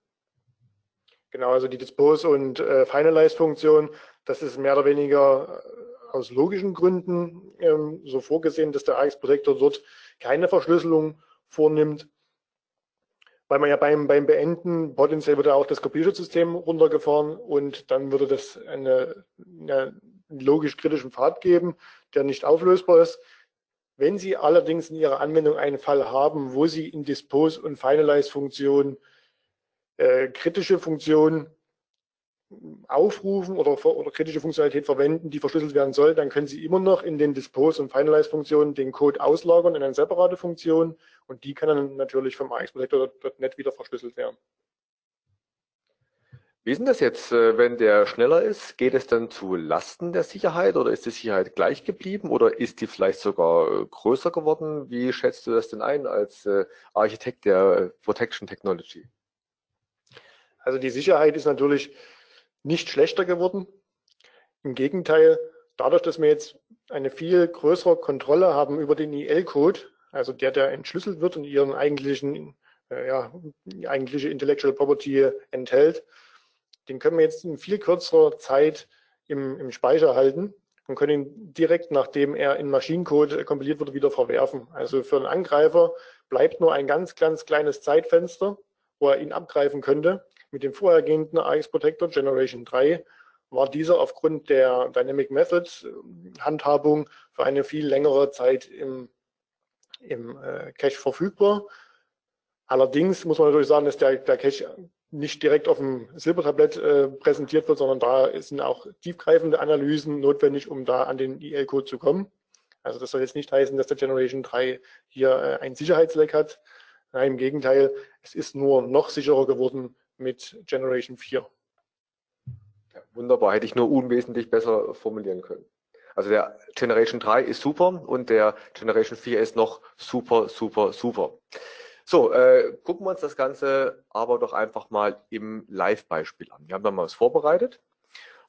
Genau, also die Dispose- und äh, Finalize-Funktion, das ist mehr oder weniger äh, aus logischen Gründen ähm, so vorgesehen, dass der AX-Protektor dort keine Verschlüsselung vornimmt, weil man ja beim, beim Beenden potenziell würde auch das Kopierschutzsystem runtergefahren und dann würde das eine, eine logisch kritischen Pfad geben, der nicht auflösbar ist. Wenn Sie allerdings in Ihrer Anwendung einen Fall haben, wo Sie in Dispose- und Finalize-Funktionen äh, kritische Funktionen aufrufen oder, oder, kritische Funktionalität verwenden, die verschlüsselt werden soll, dann können Sie immer noch in den Dispose- und Finalize-Funktionen den Code auslagern in eine separate Funktion und die kann dann natürlich vom AX-Protector.net wieder verschlüsselt werden. Wie ist denn das jetzt, äh, wenn der schneller ist? Geht es dann zu Lasten der Sicherheit oder ist die Sicherheit gleich geblieben oder ist die vielleicht sogar äh, größer geworden? Wie schätzt du das denn ein als äh, Architekt der Protection Technology? Also die Sicherheit ist natürlich nicht schlechter geworden. Im Gegenteil, dadurch, dass wir jetzt eine viel größere Kontrolle haben über den IL-Code, also der, der entschlüsselt wird und ihren eigentlichen, ja, eigentliche Intellectual Property enthält, den können wir jetzt in viel kürzerer Zeit im, im Speicher halten und können ihn direkt, nachdem er in Maschinencode kompiliert wurde, wieder verwerfen. Also für einen Angreifer bleibt nur ein ganz, ganz kleines Zeitfenster, wo er ihn abgreifen könnte. Mit dem vorhergehenden AX Protector Generation 3 war dieser aufgrund der Dynamic Method Handhabung für eine viel längere Zeit im, im äh, Cache verfügbar. Allerdings muss man natürlich sagen, dass der, der Cache nicht direkt auf dem Silbertablett äh, präsentiert wird, sondern da sind auch tiefgreifende Analysen notwendig, um da an den IL-Code zu kommen. Also das soll jetzt nicht heißen, dass der Generation 3 hier äh, ein Sicherheitsleck hat. Nein, im Gegenteil, es ist nur noch sicherer geworden mit Generation 4. Ja, wunderbar, hätte ich nur unwesentlich besser formulieren können. Also der Generation 3 ist super und der Generation 4 ist noch super, super, super. So, äh, gucken wir uns das Ganze aber doch einfach mal im Live-Beispiel an. Wir haben da mal was vorbereitet.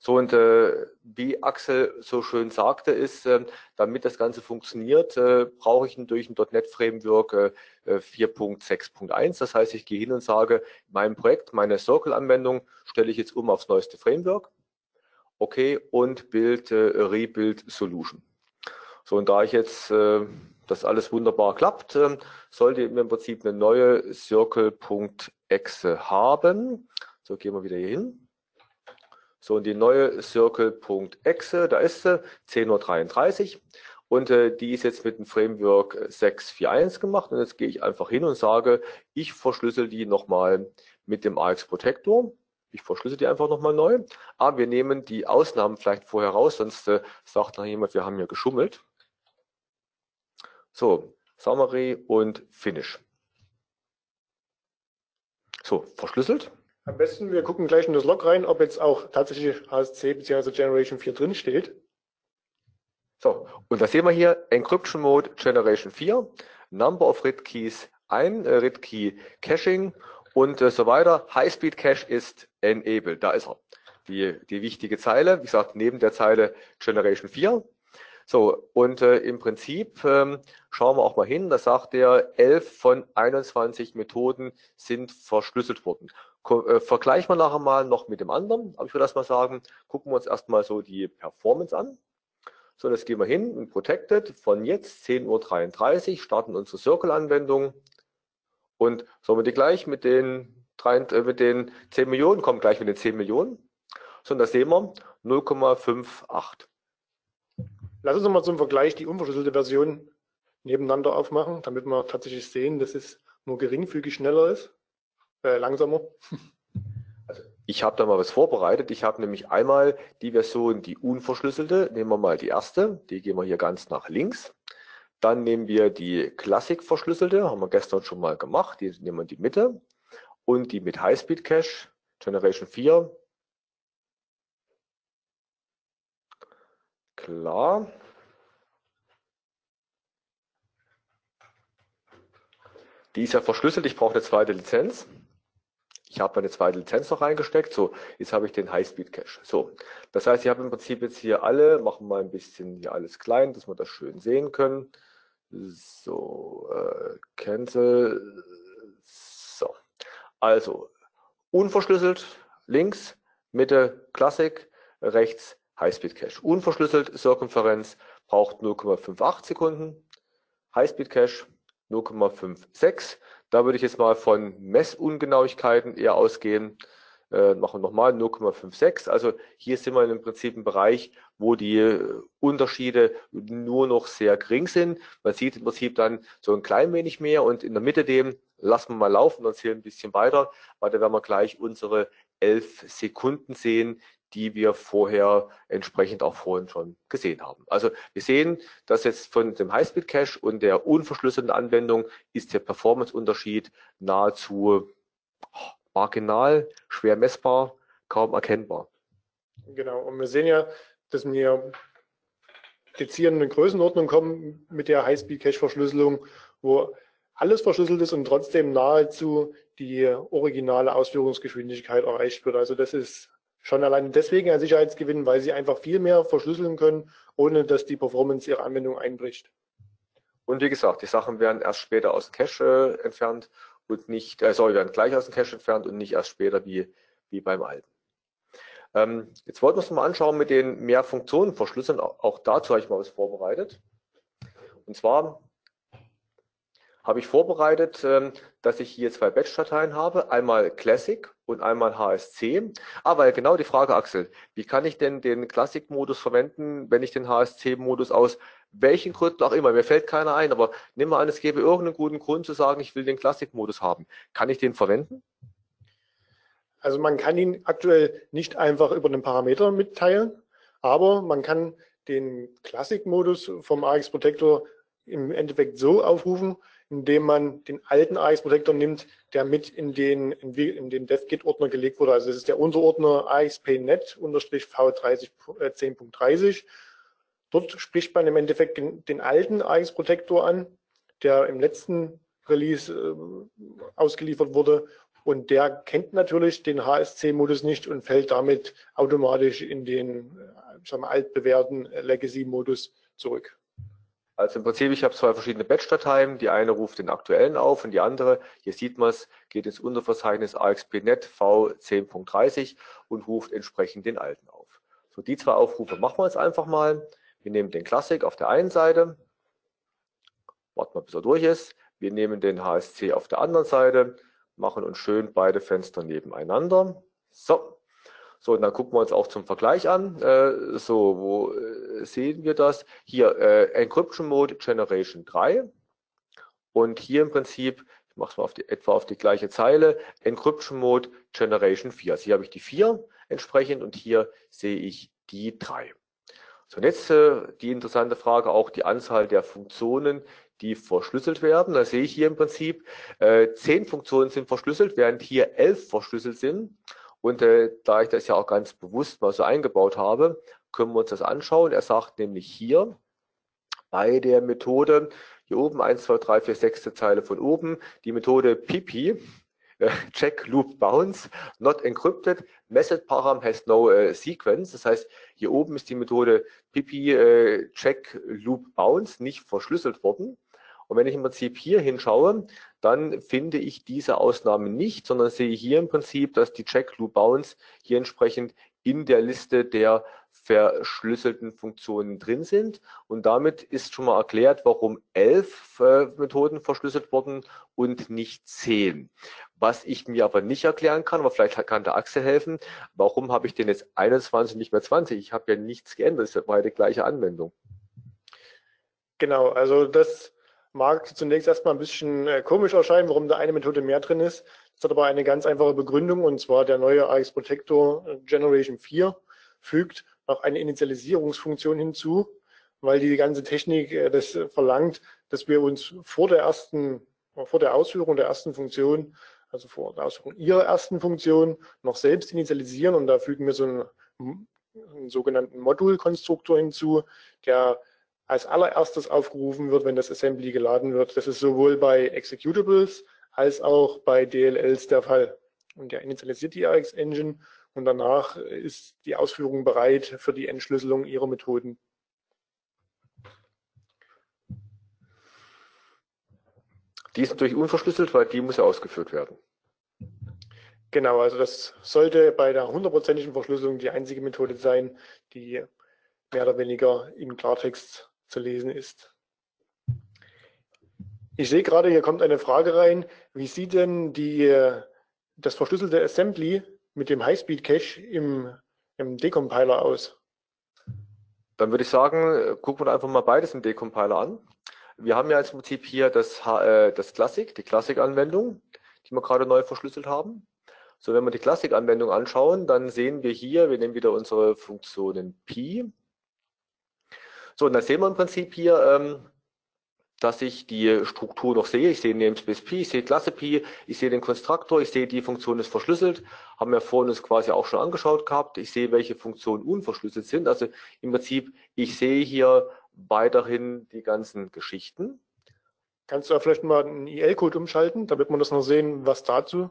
So, und äh, wie Axel so schön sagte, ist, äh, damit das Ganze funktioniert, äh, brauche ich durch ein .NET Framework äh, 4.6.1. Das heißt, ich gehe hin und sage, mein Projekt, meine Circle-Anwendung stelle ich jetzt um aufs neueste Framework. Okay, und Build, äh, Rebuild Solution. So, und da ich jetzt äh, das alles wunderbar klappt, äh, sollte im Prinzip eine neue Circle.exe haben. So, gehen wir wieder hier hin. So, und die neue Circle.exe, da ist sie, 10.33 Uhr. Und äh, die ist jetzt mit dem Framework 6.4.1 gemacht. Und jetzt gehe ich einfach hin und sage, ich verschlüssel die nochmal mit dem AX Protector. Ich verschlüssel die einfach nochmal neu. Aber wir nehmen die Ausnahmen vielleicht vorher raus, sonst äh, sagt noch jemand, wir haben hier geschummelt. So, Summary und Finish. So, verschlüsselt. Am besten, wir gucken gleich in das Log rein, ob jetzt auch tatsächlich HSC bzw. Generation 4 drin steht. So, und da sehen wir hier Encryption Mode Generation 4, Number of RIT Keys 1, äh, RIT Key Caching und äh, so weiter. High Speed Cache ist enabled. Da ist er. Die, die wichtige Zeile, wie gesagt, neben der Zeile Generation 4. So, und äh, im Prinzip ähm, schauen wir auch mal hin, da sagt er, 11 von 21 Methoden sind verschlüsselt worden. Äh, vergleichen wir nachher mal noch mit dem anderen, aber ich würde erstmal sagen, gucken wir uns erstmal so die Performance an. So, jetzt gehen wir hin in Protected von jetzt 10.33 Uhr, starten unsere Circle-Anwendung und sollen wir die gleich mit den, 3, äh, mit den 10 Millionen, kommen gleich mit den 10 Millionen. So, und da sehen wir 0,58. Lass uns mal zum Vergleich die unverschlüsselte Version nebeneinander aufmachen, damit wir tatsächlich sehen, dass es nur geringfügig schneller ist äh, langsamer? [LAUGHS] Also ich habe da mal was vorbereitet. Ich habe nämlich einmal die Version, die unverschlüsselte. Nehmen wir mal die erste. Die gehen wir hier ganz nach links. Dann nehmen wir die Classic verschlüsselte, haben wir gestern schon mal gemacht. Die nehmen wir in die Mitte. Und die mit Highspeed Cache, Generation 4. Klar. Die ist ja verschlüsselt, ich brauche eine zweite Lizenz. Ich habe meine zweite Lizenz noch reingesteckt. So, jetzt habe ich den Highspeed Cache. So, das heißt, ich habe im Prinzip jetzt hier alle, machen mal ein bisschen hier alles klein, dass wir das schön sehen können. So, äh, Cancel. So, also unverschlüsselt, links, Mitte Classic, rechts Highspeed Cache. Unverschlüsselt Circumferenz braucht 0,58 Sekunden. Highspeed Cache 0,56. Da würde ich jetzt mal von Messungenauigkeiten eher ausgehen. Äh, machen wir nochmal 0,56. Also hier sind wir im Prinzip im Bereich, wo die äh, Unterschiede nur noch sehr gering sind. Man sieht im Prinzip dann so ein klein wenig mehr und in der Mitte dem lassen wir mal laufen und zählen ein bisschen weiter, weil da werden wir gleich unsere 11 Sekunden sehen, die wir vorher entsprechend auch vorhin schon gesehen haben. Also wir sehen, dass jetzt von dem Highspeed Cache und der unverschlüsselten Anwendung ist der Performance-Unterschied nahezu marginal, schwer messbar, kaum erkennbar. Genau, und wir sehen ja, dass wir jetzt hier in eine Größenordnung kommen mit der High-Speed-Cache-Verschlüsselung, wo alles verschlüsselt ist und trotzdem nahezu die originale Ausführungsgeschwindigkeit erreicht wird. Also das ist schon allein deswegen ein Sicherheitsgewinn, weil sie einfach viel mehr verschlüsseln können, ohne dass die Performance ihrer Anwendung einbricht. Und wie gesagt, die Sachen werden erst später aus Cache äh, entfernt und nicht, äh, sorry, werden gleich aus dem Cache entfernt und nicht erst später wie, wie beim alten. Ähm, jetzt wollten wir uns mal anschauen mit den mehr Funktionen verschlüsseln. Auch, auch dazu habe ich mal was vorbereitet. Und zwar habe ich vorbereitet, ähm, dass ich hier zwei Batch-Dateien habe, einmal Classic und einmal HSC. Aber genau die Frage, Axel, wie kann ich denn den Classic-Modus verwenden, wenn ich den HSC-Modus aus welchen Gründen auch immer, mir fällt keiner ein, aber nimm mal an, es gäbe irgendeinen guten Grund zu sagen, ich will den Classic-Modus haben. Kann ich den verwenden? Also man kann ihn aktuell nicht einfach über einen Parameter mitteilen, aber man kann den Classic-Modus vom AX Protector im Endeffekt so aufrufen, indem man den alten AX-Protector nimmt, der mit in den, in den DevGit-Ordner gelegt wurde. Also das ist der Unterordner AXPNet-V3010.30. Dort spricht man im Endeffekt den alten AX-Protector an, der im letzten Release äh, ausgeliefert wurde. Und der kennt natürlich den HSC-Modus nicht und fällt damit automatisch in den äh, mal, altbewährten Legacy-Modus zurück. Also im Prinzip, ich habe zwei verschiedene Batch-Dateien. Die eine ruft den aktuellen auf und die andere, hier sieht man es, geht ins Unterverzeichnis AXPNet V10.30 und ruft entsprechend den alten auf. So, die zwei Aufrufe machen wir jetzt einfach mal. Wir nehmen den Classic auf der einen Seite, warten wir bis er durch ist. Wir nehmen den HSC auf der anderen Seite, machen uns schön beide Fenster nebeneinander. So, so, und dann gucken wir uns auch zum Vergleich an. Äh, so, wo äh, sehen wir das? Hier, äh, Encryption Mode Generation 3. Und hier im Prinzip, ich mache es mal auf die, etwa auf die gleiche Zeile, Encryption Mode Generation 4. Also hier habe ich die 4 entsprechend und hier sehe ich die 3. So, und jetzt äh, die interessante Frage, auch die Anzahl der Funktionen, die verschlüsselt werden. Da sehe ich hier im Prinzip, äh, 10 Funktionen sind verschlüsselt, während hier 11 verschlüsselt sind. Und äh, da ich das ja auch ganz bewusst mal so eingebaut habe, können wir uns das anschauen. Er sagt nämlich hier bei der Methode, hier oben 1, 2, 3, 4, 6. Zeile von oben, die Methode Pipi, äh, [LAUGHS] check loop bounce, not encrypted, method param has no äh, sequence. Das heißt, hier oben ist die Methode Pipi äh, check loop bounce nicht verschlüsselt worden. Und wenn ich im Prinzip hier hinschaue, dann finde ich diese Ausnahme nicht, sondern sehe hier im Prinzip, dass die Check Loop Bounce hier entsprechend in der Liste der verschlüsselten Funktionen drin sind. Und damit ist schon mal erklärt, warum elf äh, Methoden verschlüsselt wurden und nicht zehn. Was ich mir aber nicht erklären kann, aber vielleicht kann der Axel helfen, warum habe ich denn jetzt 21 nicht mehr 20? Ich habe ja nichts geändert, es war ja die gleiche Anwendung. Genau, also das mag zunächst erstmal ein bisschen äh, komisch erscheinen, warum da eine Methode mehr drin ist. Das hat aber eine ganz einfache Begründung und zwar der neue AX Protector äh, Generation 4 fügt noch eine Initialisierungsfunktion hinzu, weil die ganze Technik äh, das verlangt, dass wir uns vor der ersten, vor der Ausführung der ersten Funktion, also vor der Ausführung ihrer ersten Funktion, noch selbst initialisieren und da fügen wir so einen, einen sogenannten Modulkonstruktor hinzu, der als allererstes aufgerufen wird, wenn das Assembly geladen wird. Das ist sowohl bei Executables als auch bei DLLs der Fall. Und der initialisiert die AX Engine und danach ist die Ausführung bereit für die Entschlüsselung ihrer Methoden. Die ist natürlich unverschlüsselt, weil die muss ja ausgeführt werden. Genau, also das sollte bei der hundertprozentigen Verschlüsselung die einzige Methode sein, die mehr oder weniger in Klartext zu lesen ist. Ich sehe gerade, hier kommt eine Frage rein. Wie sieht denn die, das verschlüsselte Assembly mit dem Highspeed-Cache im, im Decompiler aus? Dann würde ich sagen, gucken wir einfach mal beides im Decompiler an. Wir haben ja im Prinzip hier das, äh, das Classic, die Classic-Anwendung, die wir gerade neu verschlüsselt haben. So, wenn wir die Classic-Anwendung anschauen, dann sehen wir hier, wir nehmen wieder unsere Funktionen Pi. So, und dann sehen wir im Prinzip hier, ähm, dass ich die Struktur noch sehe. Ich sehe Namespace Pi, ich sehe Klasse Pi, ich sehe den Konstruktor, ich sehe, die Funktion ist verschlüsselt. Haben wir vorhin uns quasi auch schon angeschaut gehabt. Ich sehe, welche Funktionen unverschlüsselt sind. Also im Prinzip, ich sehe hier weiterhin die ganzen Geschichten. Kannst du vielleicht mal einen IL-Code umschalten, damit wir das noch sehen, was dazu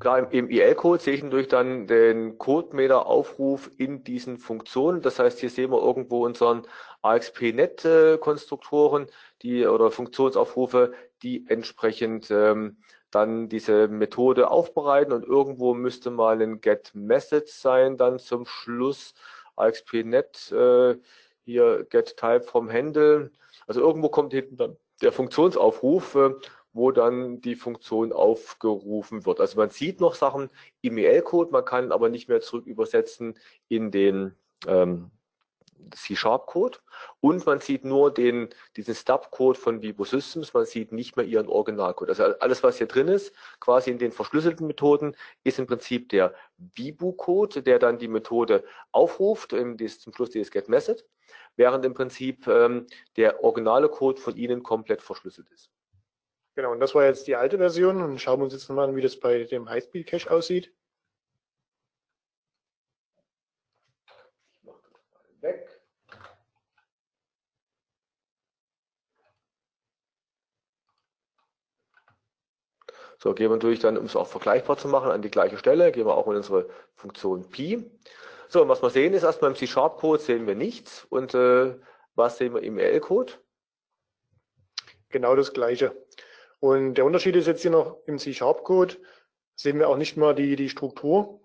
Klar, im IL-Code sehe ich natürlich dann den Codemeter-Aufruf in diesen Funktionen. Das heißt, hier sehen wir irgendwo unseren AXP-Net-Konstruktoren, die oder Funktionsaufrufe, die entsprechend ähm, dann diese Methode aufbereiten und irgendwo müsste mal ein Get-Message sein dann zum Schluss. AXP-Net, äh, hier Get-Type vom Handle. Also irgendwo kommt hinten dann der Funktionsaufruf. Äh, wo dann die Funktion aufgerufen wird. Also man sieht noch Sachen im EL-Code, man kann aber nicht mehr zurück übersetzen in den ähm, C-Sharp-Code und man sieht nur den, diesen Stub-Code von Vibo Systems, man sieht nicht mehr ihren Originalcode. Also alles, was hier drin ist, quasi in den verschlüsselten Methoden, ist im Prinzip der Vibo-Code, der dann die Methode aufruft, im, zum Schluss dieses Get-Method, während im Prinzip ähm, der originale Code von Ihnen komplett verschlüsselt ist. Genau, und das war jetzt die alte Version und schauen wir uns jetzt mal an, wie das bei dem Highspeed Cache aussieht. Weg. So, gehen wir natürlich dann, um es auch vergleichbar zu machen, an die gleiche Stelle, gehen wir auch in unsere Funktion Pi. So, und was wir sehen ist, erstmal im C-Sharp-Code sehen wir nichts. Und äh, was sehen wir im EL-Code? Genau das gleiche. Und der Unterschied ist jetzt hier noch im C-Sharp-Code, sehen wir auch nicht mal die, die Struktur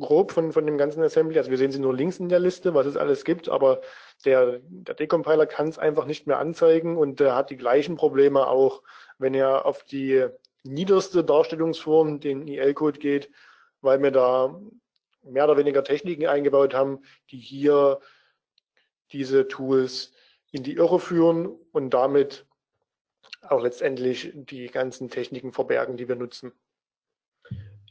grob von, von dem ganzen Assembly. Also wir sehen sie nur links in der Liste, was es alles gibt, aber der, der Decompiler kann es einfach nicht mehr anzeigen. Und der hat die gleichen Probleme auch, wenn er auf die niederste Darstellungsform, den IL-Code geht, weil wir da mehr oder weniger Techniken eingebaut haben, die hier diese Tools in die Irre führen und damit auch letztendlich die ganzen Techniken verbergen, die wir nutzen.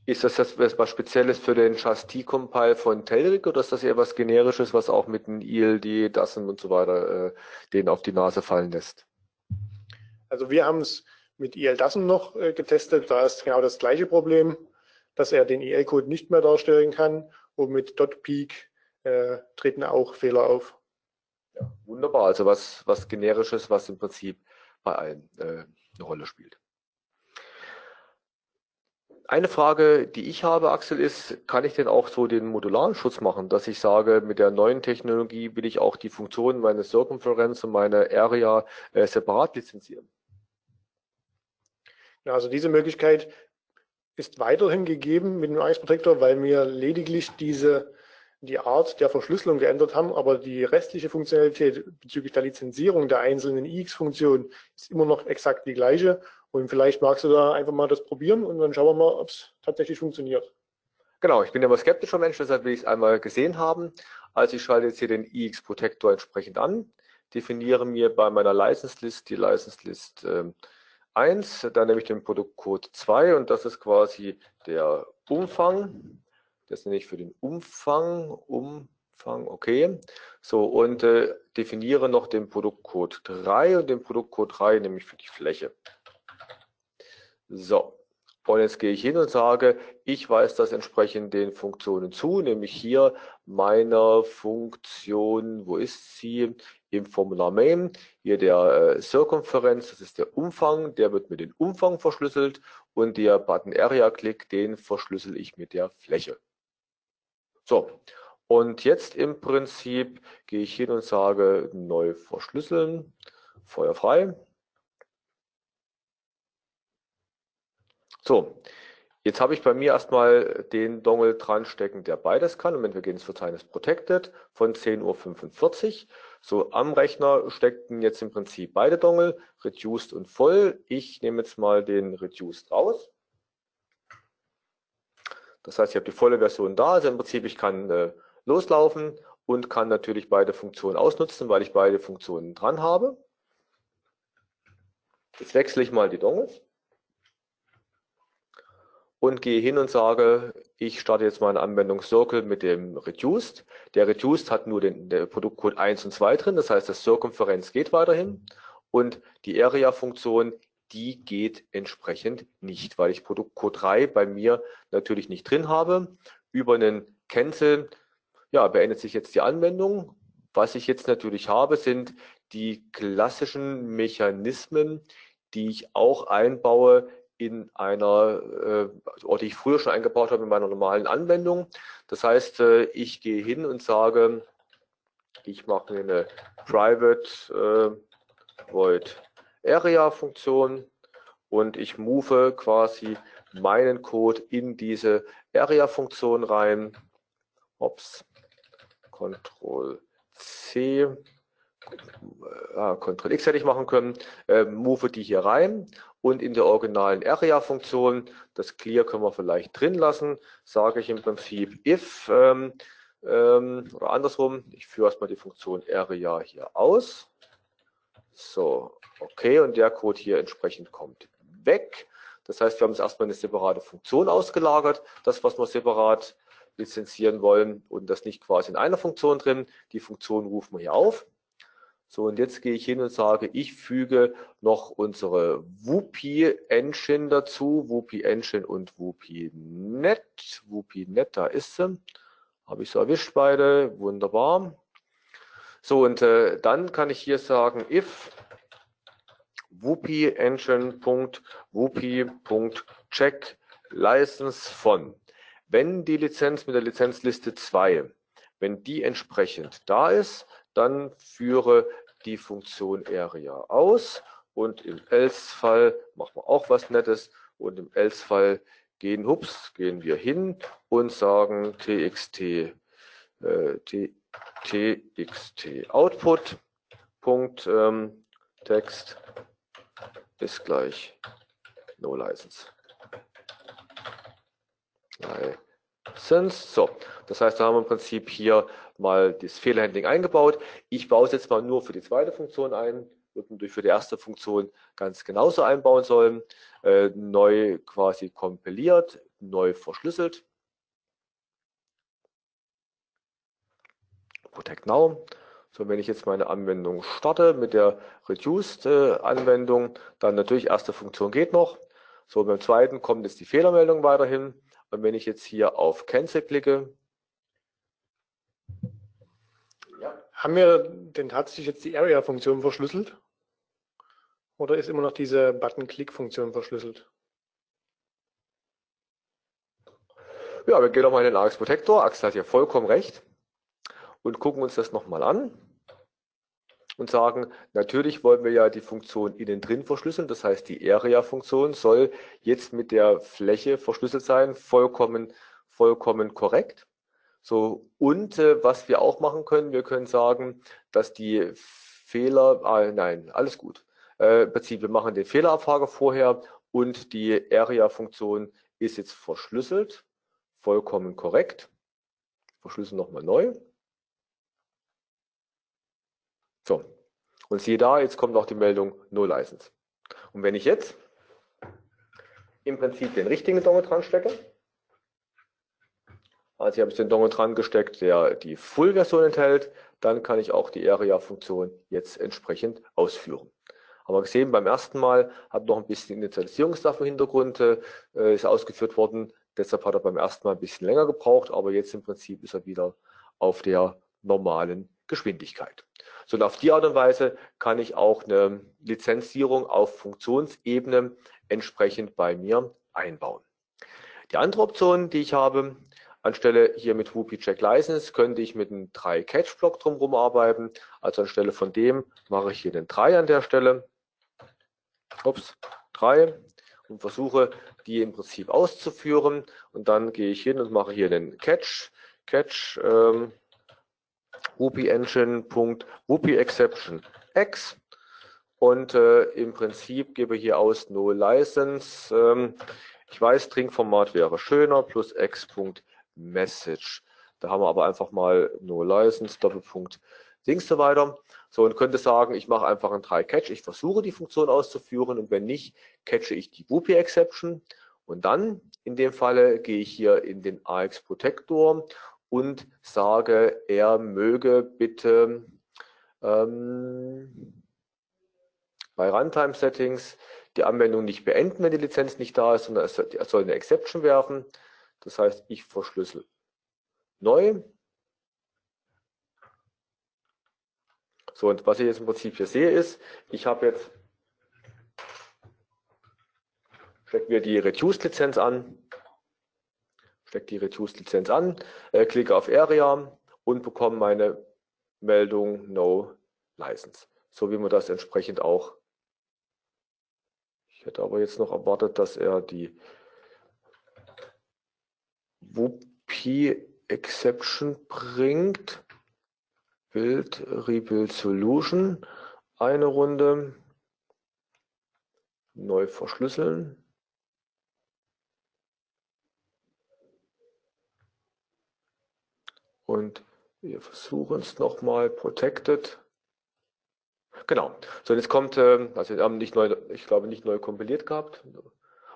Ist das, das was Spezielles für den Just-Compile von Telrik oder ist das eher was Generisches, was auch mit den ILD, DASM und so weiter äh, denen auf die Nase fallen lässt? Also wir haben es mit IL-DASM noch äh, getestet. Da ist genau das gleiche Problem, dass er den IL-Code nicht mehr darstellen kann und mit .peak äh, treten auch Fehler auf. Ja, wunderbar. Also was, was Generisches, was im Prinzip bei allen äh, eine Rolle spielt. Eine Frage, die ich habe, Axel, ist, kann ich denn auch so den modularen Schutz machen, dass ich sage, mit der neuen Technologie will ich auch die Funktionen meiner Circumference und meiner Area äh, separat lizenzieren? Also diese Möglichkeit ist weiterhin gegeben mit dem AX Protector, weil wir lediglich diese die Art der Verschlüsselung geändert haben, aber die restliche Funktionalität bezüglich der Lizenzierung der einzelnen IX-Funktionen ist immer noch exakt die gleiche. Und vielleicht magst du da einfach mal das probieren und dann schauen wir mal, ob es tatsächlich funktioniert. Genau, ich bin ja immer skeptischer Mensch, deshalb will ich es einmal gesehen haben. Also ich schalte jetzt hier den IX Protector entsprechend an, definiere mir bei meiner License List die License List äh, 1, dann nehme ich den Produktcode 2 und das ist quasi der Umfang das nenne ich für den Umfang, Umfang, okay. So, und äh, definiere noch den Produktcode 3 und den Produktcode 3 nämlich für die Fläche. So, und jetzt gehe ich hin und sage, ich weise das entsprechend den Funktionen zu, nämlich hier meiner Funktion, wo ist sie? Im Formular Main, hier der äh, Circumference, das ist der Umfang, der wird mit dem Umfang verschlüsselt und der Button Area Click, den verschlüssel ich mit der Fläche. So, und jetzt im Prinzip gehe ich hin und sage neu verschlüsseln, feuerfrei. So, Jetzt habe ich bei mir erstmal den Dongle dran stecken, der beides kann. Und wir gehen ins Verzeichnis Protected von 10.45 Uhr. So, am Rechner steckten jetzt im Prinzip beide Dongle, Reduced und voll. Ich nehme jetzt mal den Reduced raus. Das heißt, ich habe die volle Version da. Also im Prinzip, ich kann äh, loslaufen und kann natürlich beide Funktionen ausnutzen, weil ich beide Funktionen dran habe. Jetzt wechsle ich mal die Dongles und gehe hin und sage, ich starte jetzt meine Anwendung Circle mit dem Reduced. Der Reduced hat nur den, Produktcode 1 und 2 drin, das heißt, das Circumferenz geht weiterhin und die Area-Funktion, die geht entsprechend nicht, weil ich Produktcode 3 bei mir natürlich nicht drin habe. Über einen Cancel ja, beendet sich jetzt die Anwendung. Was ich jetzt natürlich habe, sind die klassischen Mechanismen, die ich auch einbaue in einer, äh, die ich früher schon eingebaut habe in meiner normalen Anwendung. Das heißt, äh, ich gehe hin und sage, ich mache eine Private äh, Void Area Funktion und ich move quasi meinen Code in diese Area Funktion rein. Ops, Ctrl C, äh, Ctrl X hätte ich machen können, äh, move die hier rein und in der originalen Area-Funktion, das Clear können wir vielleicht drin lassen, sage ich im Prinzip if ähm, ähm, oder andersrum, ich führe erstmal die Funktion Area hier aus. So, okay, und der Code hier entsprechend kommt weg. Das heißt, wir haben jetzt erstmal eine separate Funktion ausgelagert, das, was wir separat lizenzieren wollen und das nicht quasi in einer Funktion drin. Die Funktion rufen wir hier auf. So, und jetzt gehe ich hin und sage, ich füge noch unsere Whoopi Engine dazu, Whoopi Engine und Whoopi Net. Whoopi Net, da ist sie. Habe ich so erwischt beide, wunderbar. So, und äh, dann kann ich hier sagen, if Whoopi Engine.whoopi.check License von. Wenn die Lizenz mit der Lizenzliste 2, wenn die entsprechend da ist, dann führe die Funktion Area aus und im Else-Fall machen wir auch was Nettes und im Else-Fall gehen, gehen wir hin und sagen txt, äh, txt output ähm, ist gleich no license. License. So, das heißt, da haben wir im Prinzip hier mal das Fehlerhandling eingebaut. Ich baue es jetzt mal nur für die zweite Funktion ein, wird natürlich für die erste Funktion ganz genauso einbauen sollen. Äh, neu quasi kompiliert, neu verschlüsselt. Protect Now. So, wenn ich jetzt meine Anwendung starte mit der Reduced-Anwendung, äh, dann natürlich erste Funktion geht noch. So, beim zweiten kommt jetzt die Fehlermeldung weiterhin. Und wenn ich jetzt hier auf Cancel klicke, Haben wir denn tatsächlich jetzt die Area-Funktion verschlüsselt? Oder ist immer noch diese Button-Click-Funktion verschlüsselt? Ja, wir gehen nochmal in den AX Protector. Axel hat ja vollkommen recht. Und gucken uns das nochmal an. Und sagen, natürlich wollen wir ja die Funktion innen drin verschlüsseln. Das heißt, die Area-Funktion soll jetzt mit der Fläche verschlüsselt sein. Vollkommen, vollkommen korrekt. So, und äh, was wir auch machen können, wir können sagen, dass die Fehler, ah, nein, alles gut. Äh, Im Prinzip, wir machen den Fehlerabfrage vorher und die Area-Funktion ist jetzt verschlüsselt, vollkommen korrekt. Verschlüsseln nochmal neu. So, und siehe da, jetzt kommt noch die Meldung No License. Und wenn ich jetzt im Prinzip den richtigen Dongle dran stecke, also ich habe jetzt den Dongle dran gesteckt, der die Full-Version enthält. Dann kann ich auch die Area-Funktion jetzt entsprechend ausführen. Haben wir gesehen, beim ersten Mal hat noch ein bisschen Initialisierungsstuff im Hintergrund äh, ist ausgeführt worden. Deshalb hat er beim ersten Mal ein bisschen länger gebraucht, aber jetzt im Prinzip ist er wieder auf der normalen Geschwindigkeit. So und auf die Art und Weise kann ich auch eine Lizenzierung auf Funktionsebene entsprechend bei mir einbauen. Die andere Option, die ich habe, Anstelle hier mit Whoopi Check License könnte ich mit einem 3 Catch Block drumherum arbeiten. Also anstelle von dem mache ich hier den 3 an der Stelle. Ups, 3. und versuche die im Prinzip auszuführen. Und dann gehe ich hin und mache hier den Catch, Catch, ähm, Whoopi Engine. Whoopi Exception X und äh, im Prinzip gebe hier aus No License. Ähm, ich weiß, Trinkformat wäre schöner, plus x.message. Da haben wir aber einfach mal No License, Doppelpunkt, Dings so weiter. So, und könnte sagen, ich mache einfach ein Try Catch. Ich versuche die Funktion auszuführen und wenn nicht, catche ich die Whoopi Exception. Und dann, in dem Falle, gehe ich hier in den AX Protector und sage, er möge bitte ähm, bei Runtime Settings die Anwendung nicht beenden, wenn die Lizenz nicht da ist, sondern er soll eine Exception werfen. Das heißt, ich verschlüssel neu. So, und was ich jetzt im Prinzip hier sehe, ist, ich habe jetzt, stecken wir die Reduced-Lizenz an, stecke die Reduced-Lizenz an, äh, klicke auf Area und bekomme meine Meldung No License. So wie man das entsprechend auch ich hätte aber jetzt noch erwartet, dass er die WP Exception bringt. Build, Rebuild Solution. Eine Runde. Neu verschlüsseln. Und wir versuchen es nochmal. Protected. Genau. So, jetzt kommt, ähm, also wir haben nicht neu, ich glaube nicht neu kompiliert gehabt.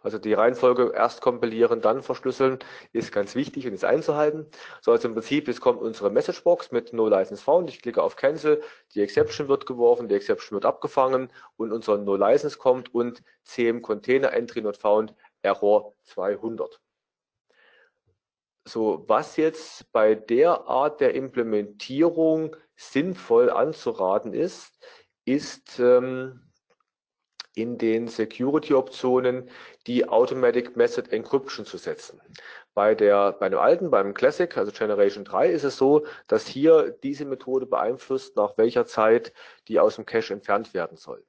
Also die Reihenfolge erst kompilieren, dann verschlüsseln ist ganz wichtig und ist einzuhalten. So, also im Prinzip, jetzt kommt unsere Messagebox mit No License Found. Ich klicke auf Cancel, die Exception wird geworfen, die Exception wird abgefangen und unser No License kommt und CM Container Entry Not Found Error 200. So, was jetzt bei der Art der Implementierung sinnvoll anzuraten ist, ist ähm, in den Security-Optionen die Automatic Method Encryption zu setzen. Bei, der, bei dem alten, beim Classic, also Generation 3, ist es so, dass hier diese Methode beeinflusst, nach welcher Zeit die aus dem Cache entfernt werden soll.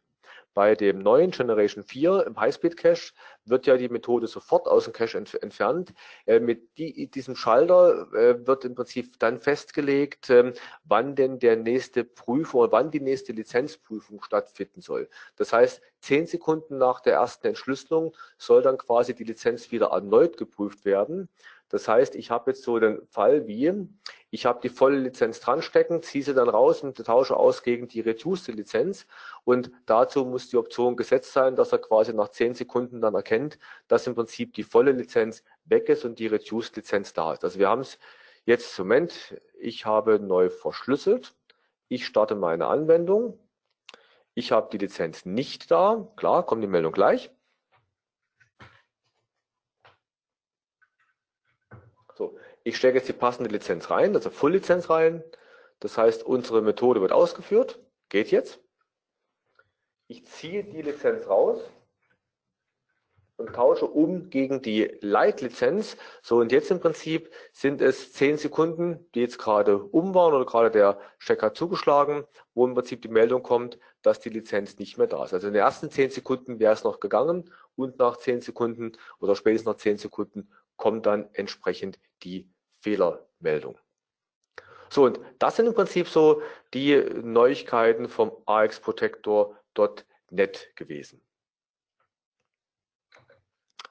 Bei dem neuen Generation 4 im Highspeed Cache wird ja die Methode sofort aus dem Cache ent entfernt. Äh, mit die, diesem Schalter äh, wird im Prinzip dann festgelegt, äh, wann denn der nächste Prüfung oder wann die nächste Lizenzprüfung stattfinden soll. Das heißt, zehn Sekunden nach der ersten Entschlüsselung soll dann quasi die Lizenz wieder erneut geprüft werden. Das heißt, ich habe jetzt so den Fall wie, ich habe die volle Lizenz dran stecken, ziehe sie dann raus und tausche aus gegen die reduced Lizenz. Und dazu muss die Option gesetzt sein, dass er quasi nach zehn Sekunden dann erkennt, dass im Prinzip die volle Lizenz weg ist und die reduced Lizenz da ist. Also wir haben es jetzt zum Moment, ich habe neu verschlüsselt, ich starte meine Anwendung, ich habe die Lizenz nicht da, klar, kommt die Meldung gleich. So, ich stecke jetzt die passende Lizenz rein, also Full-Lizenz rein. Das heißt, unsere Methode wird ausgeführt. Geht jetzt. Ich ziehe die Lizenz raus und tausche um gegen die Light-Lizenz. So, und jetzt im Prinzip sind es zehn Sekunden, die jetzt gerade um waren oder gerade der Stecker zugeschlagen, wo im Prinzip die Meldung kommt, dass die Lizenz nicht mehr da ist. Also in den ersten zehn Sekunden wäre es noch gegangen und nach zehn Sekunden oder spätestens nach zehn Sekunden kommt dann entsprechend die Fehlermeldung. So, und das sind im Prinzip so die Neuigkeiten vom AX Protector.net gewesen.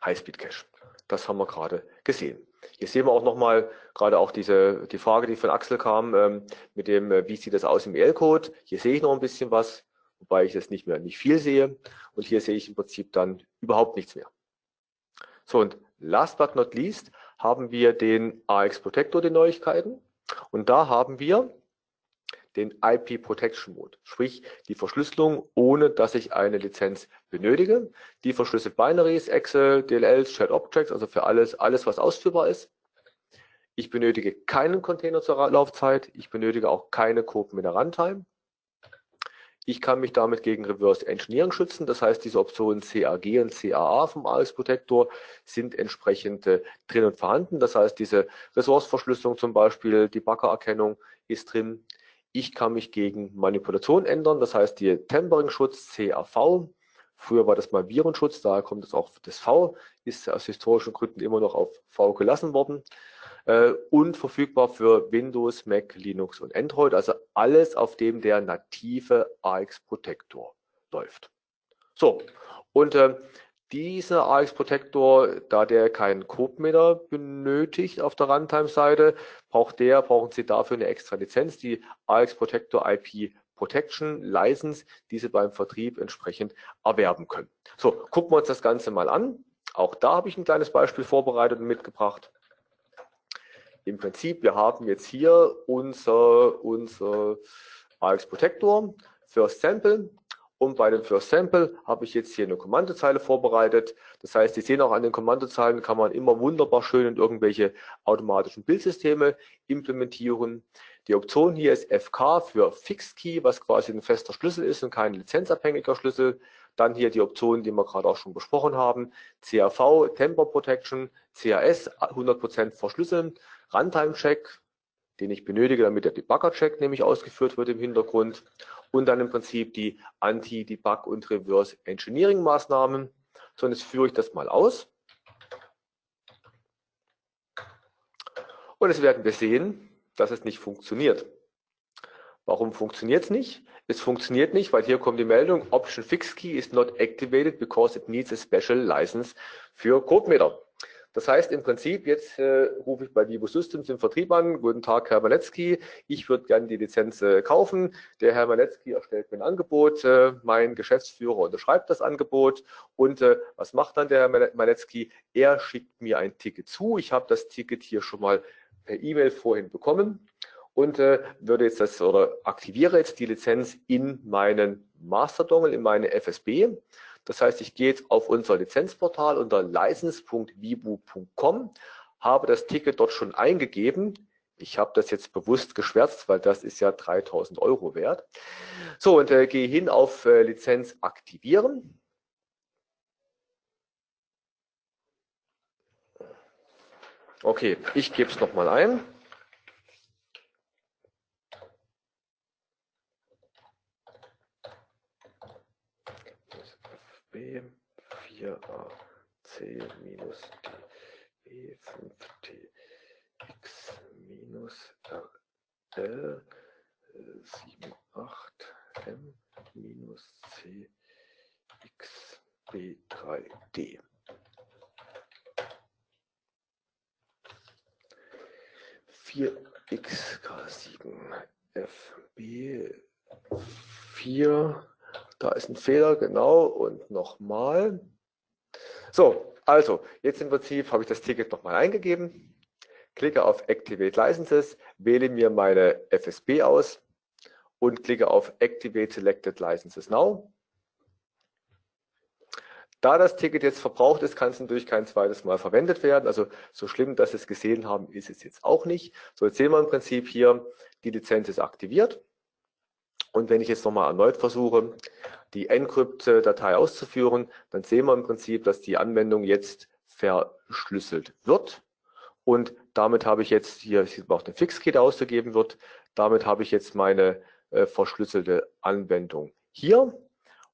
Highspeed Cache. Das haben wir gerade gesehen. Hier sehen wir auch nochmal gerade auch diese, die Frage, die von Axel kam, ähm, mit dem, äh, wie sieht das aus im EL-Code? Hier sehe ich noch ein bisschen was, wobei ich jetzt nicht mehr, nicht viel sehe. Und hier sehe ich im Prinzip dann überhaupt nichts mehr. So, und last but not least haben wir den AX Protector, die Neuigkeiten. Und da haben wir den IP Protection Mode, sprich die Verschlüsselung, ohne dass ich eine Lizenz benötige. Die verschlüsselt Binaries, Excel, DLLs, Shared Objects, also für alles, alles, was ausführbar ist. Ich benötige keinen Container zur Laufzeit. Ich benötige auch keine Code mit der Runtime. Ich kann mich damit gegen Reverse Engineering schützen. Das heißt, diese Optionen CAG und CAA vom AX Protector sind entsprechend äh, drin und vorhanden. Das heißt, diese Ressourceverschlüsselung zum Beispiel, die Backererkennung ist drin. Ich kann mich gegen Manipulation ändern. Das heißt, die Tempering-Schutz CAV Früher war das mal Virenschutz, daher kommt es auch das V, ist aus historischen Gründen immer noch auf V gelassen worden. Äh, und verfügbar für Windows, Mac, Linux und Android, also alles, auf dem der native AX Protector läuft. So, und äh, dieser AX Protector, da der keinen Codemeter benötigt auf der Runtime-Seite, braucht der, brauchen Sie dafür eine extra Lizenz, die AX Protector IP Protection License, die Sie beim Vertrieb entsprechend erwerben können. So, gucken wir uns das Ganze mal an. Auch da habe ich ein kleines Beispiel vorbereitet und mitgebracht. Im Prinzip, wir haben jetzt hier unser, unser AX Protector, First Sample. Und bei dem First Sample habe ich jetzt hier eine Kommandozeile vorbereitet. Das heißt, Sie sehen auch an den Kommandozeilen kann man immer wunderbar schön in irgendwelche automatischen Bildsysteme implementieren. Die Option hier ist FK für Fixed Key, was quasi ein fester Schlüssel ist und kein lizenzabhängiger Schlüssel. Dann hier die Optionen, die wir gerade auch schon besprochen haben. CAV, Temper Protection, CAS, 100% verschlüsseln, Runtime Check, den ich benötige, damit der Debugger-Check nämlich ausgeführt wird im Hintergrund und dann im Prinzip die Anti-Debug- und Reverse-Engineering-Maßnahmen. So, und jetzt führe ich das mal aus. Und jetzt werden wir sehen, dass es nicht funktioniert. Warum funktioniert es nicht? Es funktioniert nicht, weil hier kommt die Meldung, Option Fixed Key is not activated because it needs a special license für CodeMeter. Das heißt im Prinzip, jetzt äh, rufe ich bei Vivo Systems im Vertrieb an. Guten Tag, Herr Maletzki. Ich würde gerne die Lizenz äh, kaufen. Der Herr Maletzki erstellt mir ein Angebot. Äh, mein Geschäftsführer unterschreibt das Angebot. Und äh, was macht dann der Herr Maletzki? Er schickt mir ein Ticket zu. Ich habe das Ticket hier schon mal per E-Mail vorhin bekommen und äh, würde jetzt das oder aktiviere jetzt die Lizenz in meinen Master Dongle, in meine FSB. Das heißt, ich gehe jetzt auf unser Lizenzportal unter license.vibu.com, habe das Ticket dort schon eingegeben. Ich habe das jetzt bewusst geschwärzt, weil das ist ja 3000 Euro wert. So, und äh, gehe hin auf äh, Lizenz aktivieren. Okay, ich gebe es nochmal ein. B 4a c minus d e 5tx minus rl 78m minus C X B3D. Vier x k sieben f b vier da ist ein Fehler, genau, und nochmal. So, also, jetzt im Prinzip habe ich das Ticket nochmal eingegeben, klicke auf Activate Licenses, wähle mir meine FSB aus und klicke auf Activate Selected Licenses Now. Da das Ticket jetzt verbraucht ist, kann es natürlich kein zweites Mal verwendet werden. Also so schlimm, dass Sie es gesehen haben, ist es jetzt auch nicht. So, jetzt sehen wir im Prinzip hier, die Lizenz ist aktiviert. Und wenn ich jetzt nochmal erneut versuche, die Encrypt-Datei auszuführen, dann sehen wir im Prinzip, dass die Anwendung jetzt verschlüsselt wird. Und damit habe ich jetzt hier, sieht man auch den Fixkey, der ausgegeben wird. Damit habe ich jetzt meine äh, verschlüsselte Anwendung hier.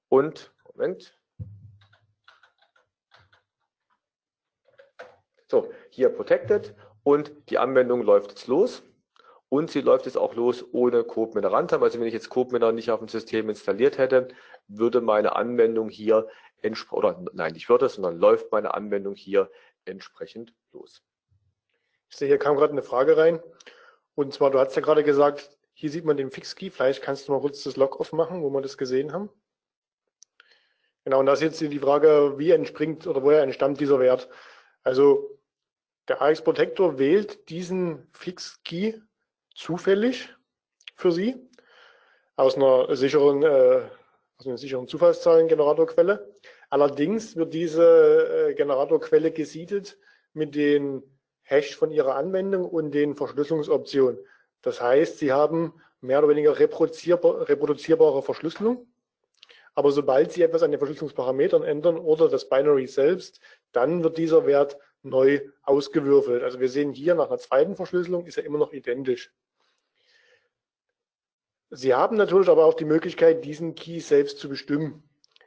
Und, Moment. So, hier protected und die Anwendung läuft jetzt los. Und sie läuft jetzt auch los ohne CodeMiner Runtime. Also wenn ich jetzt CodeMiner nicht auf dem System installiert hätte, würde meine Anwendung hier oder nein, nicht würde, sondern läuft meine Anwendung hier entsprechend los. Ich sehe, hier kam gerade eine Frage rein. Und zwar, du hast ja gerade gesagt, hier sieht man den Fixkey. Vielleicht kannst du mal kurz das Log aufmachen, wo wir das gesehen haben. Genau, und da ist jetzt die Frage, wie entspringt oder woher entstammt dieser Wert. Also der AX Protector wählt diesen Fixkey zufällig für Sie aus einer sicheren, äh, aus einer sicheren Zufallszahlengeneratorquelle. Allerdings wird diese äh, Generatorquelle gesiedelt mit den Hash von Ihrer Anwendung und den Verschlüsselungsoptionen. Das heißt, Sie haben mehr oder weniger reproduzierbar, reproduzierbare Verschlüsselung. Aber sobald Sie etwas an den Verschlüsselungsparametern ändern oder das Binary selbst, dann wird dieser Wert neu ausgewürfelt. Also wir sehen hier nach einer zweiten Verschlüsselung ist er immer noch identisch. Sie haben natürlich aber auch die Möglichkeit, diesen Key selbst zu bestimmen.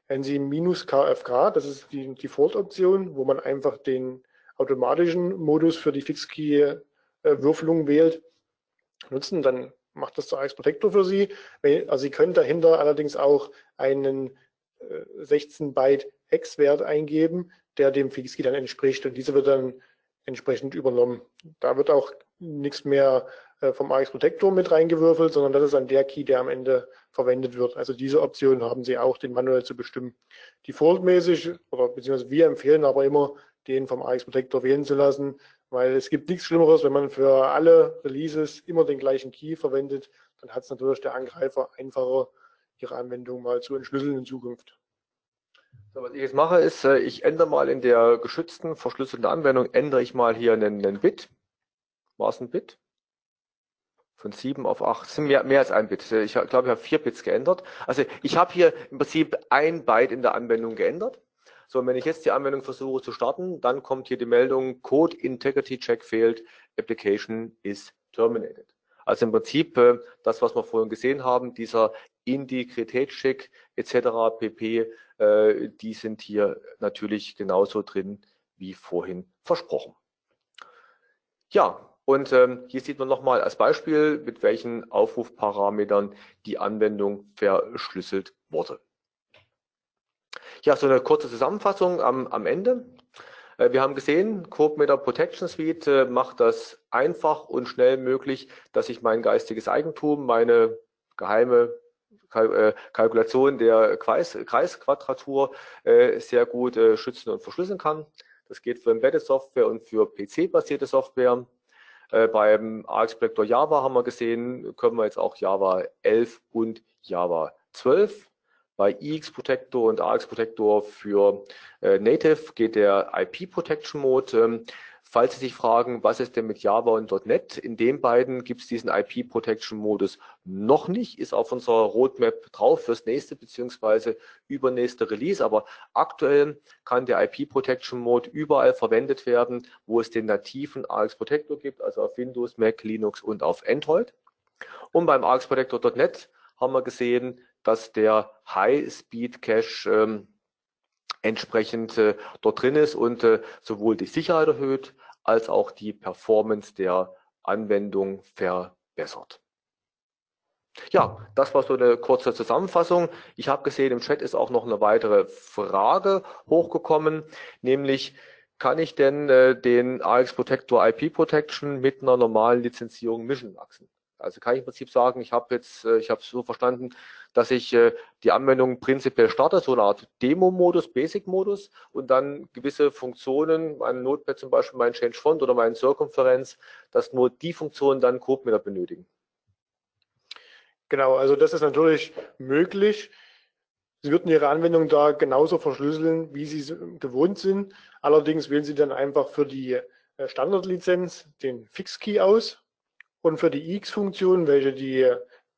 NC KFK, das ist die Default-Option, wo man einfach den automatischen Modus für die Fixkey-Würfelung wählt, nutzen. Dann macht das der AX Protector für Sie. Also Sie können dahinter allerdings auch einen 16-Byte Hex-Wert eingeben, der dem Fixkey dann entspricht und diese wird dann entsprechend übernommen. Da wird auch nichts mehr äh, vom AX Protector mit reingewürfelt, sondern das ist dann der Key, der am Ende verwendet wird. Also diese Option haben Sie auch, den manuell zu bestimmen. Defaultmäßig oder beziehungsweise wir empfehlen aber immer, den vom AX Protector wählen zu lassen, weil es gibt nichts Schlimmeres, wenn man für alle Releases immer den gleichen Key verwendet, dann hat es natürlich der Angreifer einfacher, ihre Anwendung mal zu entschlüsseln in Zukunft. So, was ich jetzt mache, ist, äh, ich ändere mal in der geschützten, verschlüsselten Anwendung, ändere ich mal hier einen, einen Bit. War es ein Bit? Von 7 auf 8. Das sind mehr, mehr als ein Bit. Ich glaube, ich habe vier Bits geändert. Also ich habe hier im Prinzip ein Byte in der Anwendung geändert. So, und wenn ich jetzt die Anwendung versuche zu starten, dann kommt hier die Meldung Code Integrity Check failed, Application is terminated. Also im Prinzip äh, das, was wir vorhin gesehen haben, dieser Integritätscheck etc. pp, äh, die sind hier natürlich genauso drin wie vorhin versprochen. Ja, und ähm, hier sieht man nochmal als Beispiel, mit welchen Aufrufparametern die Anwendung verschlüsselt wurde. Ja, so eine kurze Zusammenfassung am, am Ende. Äh, wir haben gesehen, CodeMeter Protection Suite äh, macht das einfach und schnell möglich, dass ich mein geistiges Eigentum, meine geheime Kalkulation der Kreis, Kreisquadratur sehr gut schützen und verschlüsseln kann. Das geht für Embedded Software und für PC-basierte Software. Beim AX Protector Java haben wir gesehen, können wir jetzt auch Java 11 und Java 12 bei EX Protector und AX Protector für äh, Native geht der IP Protection Mode. Ähm, falls Sie sich fragen, was ist denn mit Java und .NET? In den beiden gibt es diesen IP Protection Modus noch nicht, ist auf unserer Roadmap drauf fürs nächste beziehungsweise übernächste Release. Aber aktuell kann der IP Protection Mode überall verwendet werden, wo es den nativen AX Protector gibt, also auf Windows, Mac, Linux und auf Android. Und beim AX Protector.NET haben wir gesehen, dass der High-Speed-Cache ähm, entsprechend äh, dort drin ist und äh, sowohl die Sicherheit erhöht als auch die Performance der Anwendung verbessert. Ja, das war so eine kurze Zusammenfassung. Ich habe gesehen, im Chat ist auch noch eine weitere Frage hochgekommen, nämlich kann ich denn äh, den AX Protector IP Protection mit einer normalen Lizenzierung mischen wachsen? Also kann ich im Prinzip sagen, ich habe jetzt, äh, ich habe es so verstanden, dass ich äh, die Anwendung prinzipiell starte, so eine Art Demo-Modus, Basic-Modus und dann gewisse Funktionen, mein Notepad zum Beispiel, mein Change Font oder mein Circumference, dass nur die Funktionen dann CodeMeter benötigen. Genau, also das ist natürlich möglich. Sie würden Ihre Anwendung da genauso verschlüsseln, wie Sie gewohnt sind. Allerdings wählen Sie dann einfach für die äh, Standardlizenz den Fixkey aus und für die X-Funktion, welche die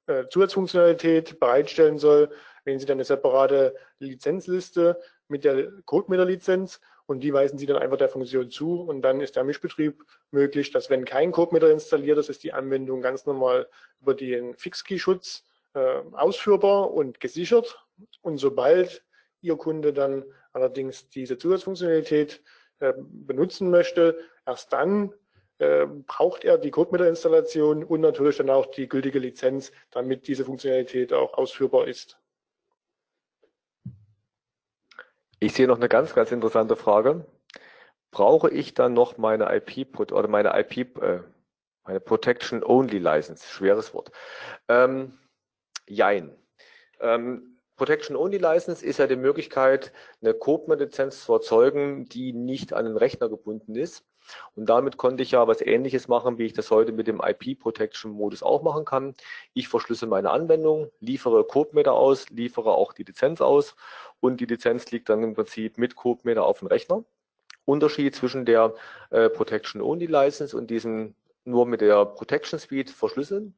äh, Zusatzfunktionalität bereitstellen soll, wählen Sie dann eine separate Lizenzliste mit der CodeMeter-Lizenz und die weisen Sie dann einfach der Funktion zu. Und dann ist der Mischbetrieb möglich, dass wenn kein CodeMeter installiert ist, ist die Anwendung ganz normal über den Fixkey-Schutz äh, ausführbar und gesichert. Und sobald Ihr Kunde dann allerdings diese Zusatzfunktionalität äh, benutzen möchte, erst dann äh, braucht er die CodeMeter-Installation und natürlich dann auch die gültige Lizenz, damit diese Funktionalität auch ausführbar ist. Ich sehe noch eine ganz, ganz interessante Frage. Brauche ich dann noch meine IP oder meine IP, äh, meine Protection Only License? Schweres Wort. Ähm, jein. Ähm, Protection Only License ist ja die Möglichkeit, eine CodeMeter-Lizenz zu erzeugen, die nicht an den Rechner gebunden ist. Und damit konnte ich ja was ähnliches machen, wie ich das heute mit dem IP Protection Modus auch machen kann. Ich verschlüssel meine Anwendung, liefere CodeMeter aus, liefere auch die Lizenz aus und die Lizenz liegt dann im Prinzip mit CodeMeter auf dem Rechner. Unterschied zwischen der äh, Protection Only License und diesem nur mit der Protection Suite verschlüsseln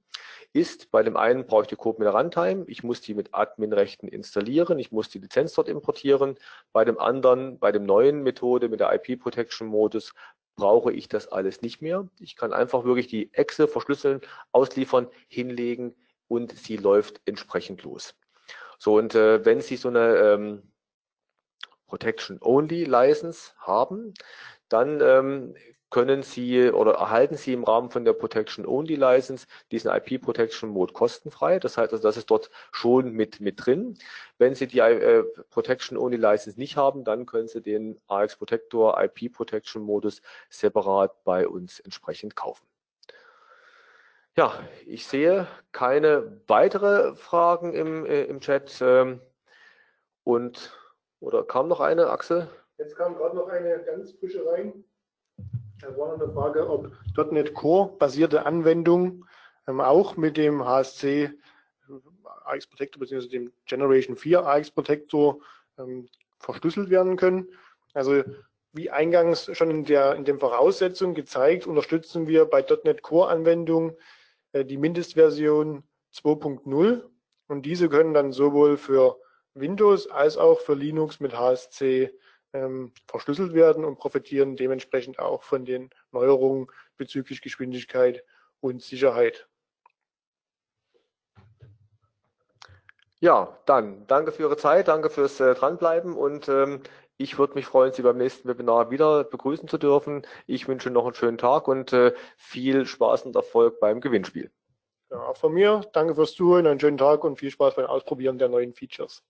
ist, bei dem einen brauche ich die CodeMeter Runtime, ich muss die mit Admin-Rechten installieren, ich muss die Lizenz dort importieren. Bei dem anderen, bei dem neuen Methode mit der IP Protection Modus brauche ich das alles nicht mehr. Ich kann einfach wirklich die Exe verschlüsseln, ausliefern, hinlegen und sie läuft entsprechend los. So, und äh, wenn Sie so eine ähm, Protection Only License haben, dann ähm, können Sie oder erhalten Sie im Rahmen von der Protection Only License diesen IP Protection Mode kostenfrei. Das heißt, also, das ist dort schon mit, mit drin. Wenn Sie die äh, Protection Only License nicht haben, dann können Sie den AX Protector IP Protection Modus separat bei uns entsprechend kaufen. Ja, ich sehe keine weitere Fragen im, äh, im Chat. Ähm, und oder kam noch eine, Axel? Jetzt kam gerade noch eine ganz frische rein. Da war eine Frage, ob .NET Core basierte Anwendungen ähm, auch mit dem HSC AX Protector bzw. dem Generation 4 AX Protector ähm, verschlüsselt werden können. Also wie eingangs schon in, der, in den Voraussetzungen gezeigt, unterstützen wir bei .NET Core Anwendungen äh, die Mindestversion 2.0 und diese können dann sowohl für Windows als auch für Linux mit HSC ähm, verschlüsselt werden und profitieren dementsprechend auch von den Neuerungen bezüglich Geschwindigkeit und Sicherheit. Ja, dann danke für Ihre Zeit, danke fürs äh, Dranbleiben und ähm, ich würde mich freuen, Sie beim nächsten Webinar wieder begrüßen zu dürfen. Ich wünsche noch einen schönen Tag und äh, viel Spaß und Erfolg beim Gewinnspiel. Ja, auch von mir, danke fürs Zuhören, einen schönen Tag und viel Spaß beim Ausprobieren der neuen Features.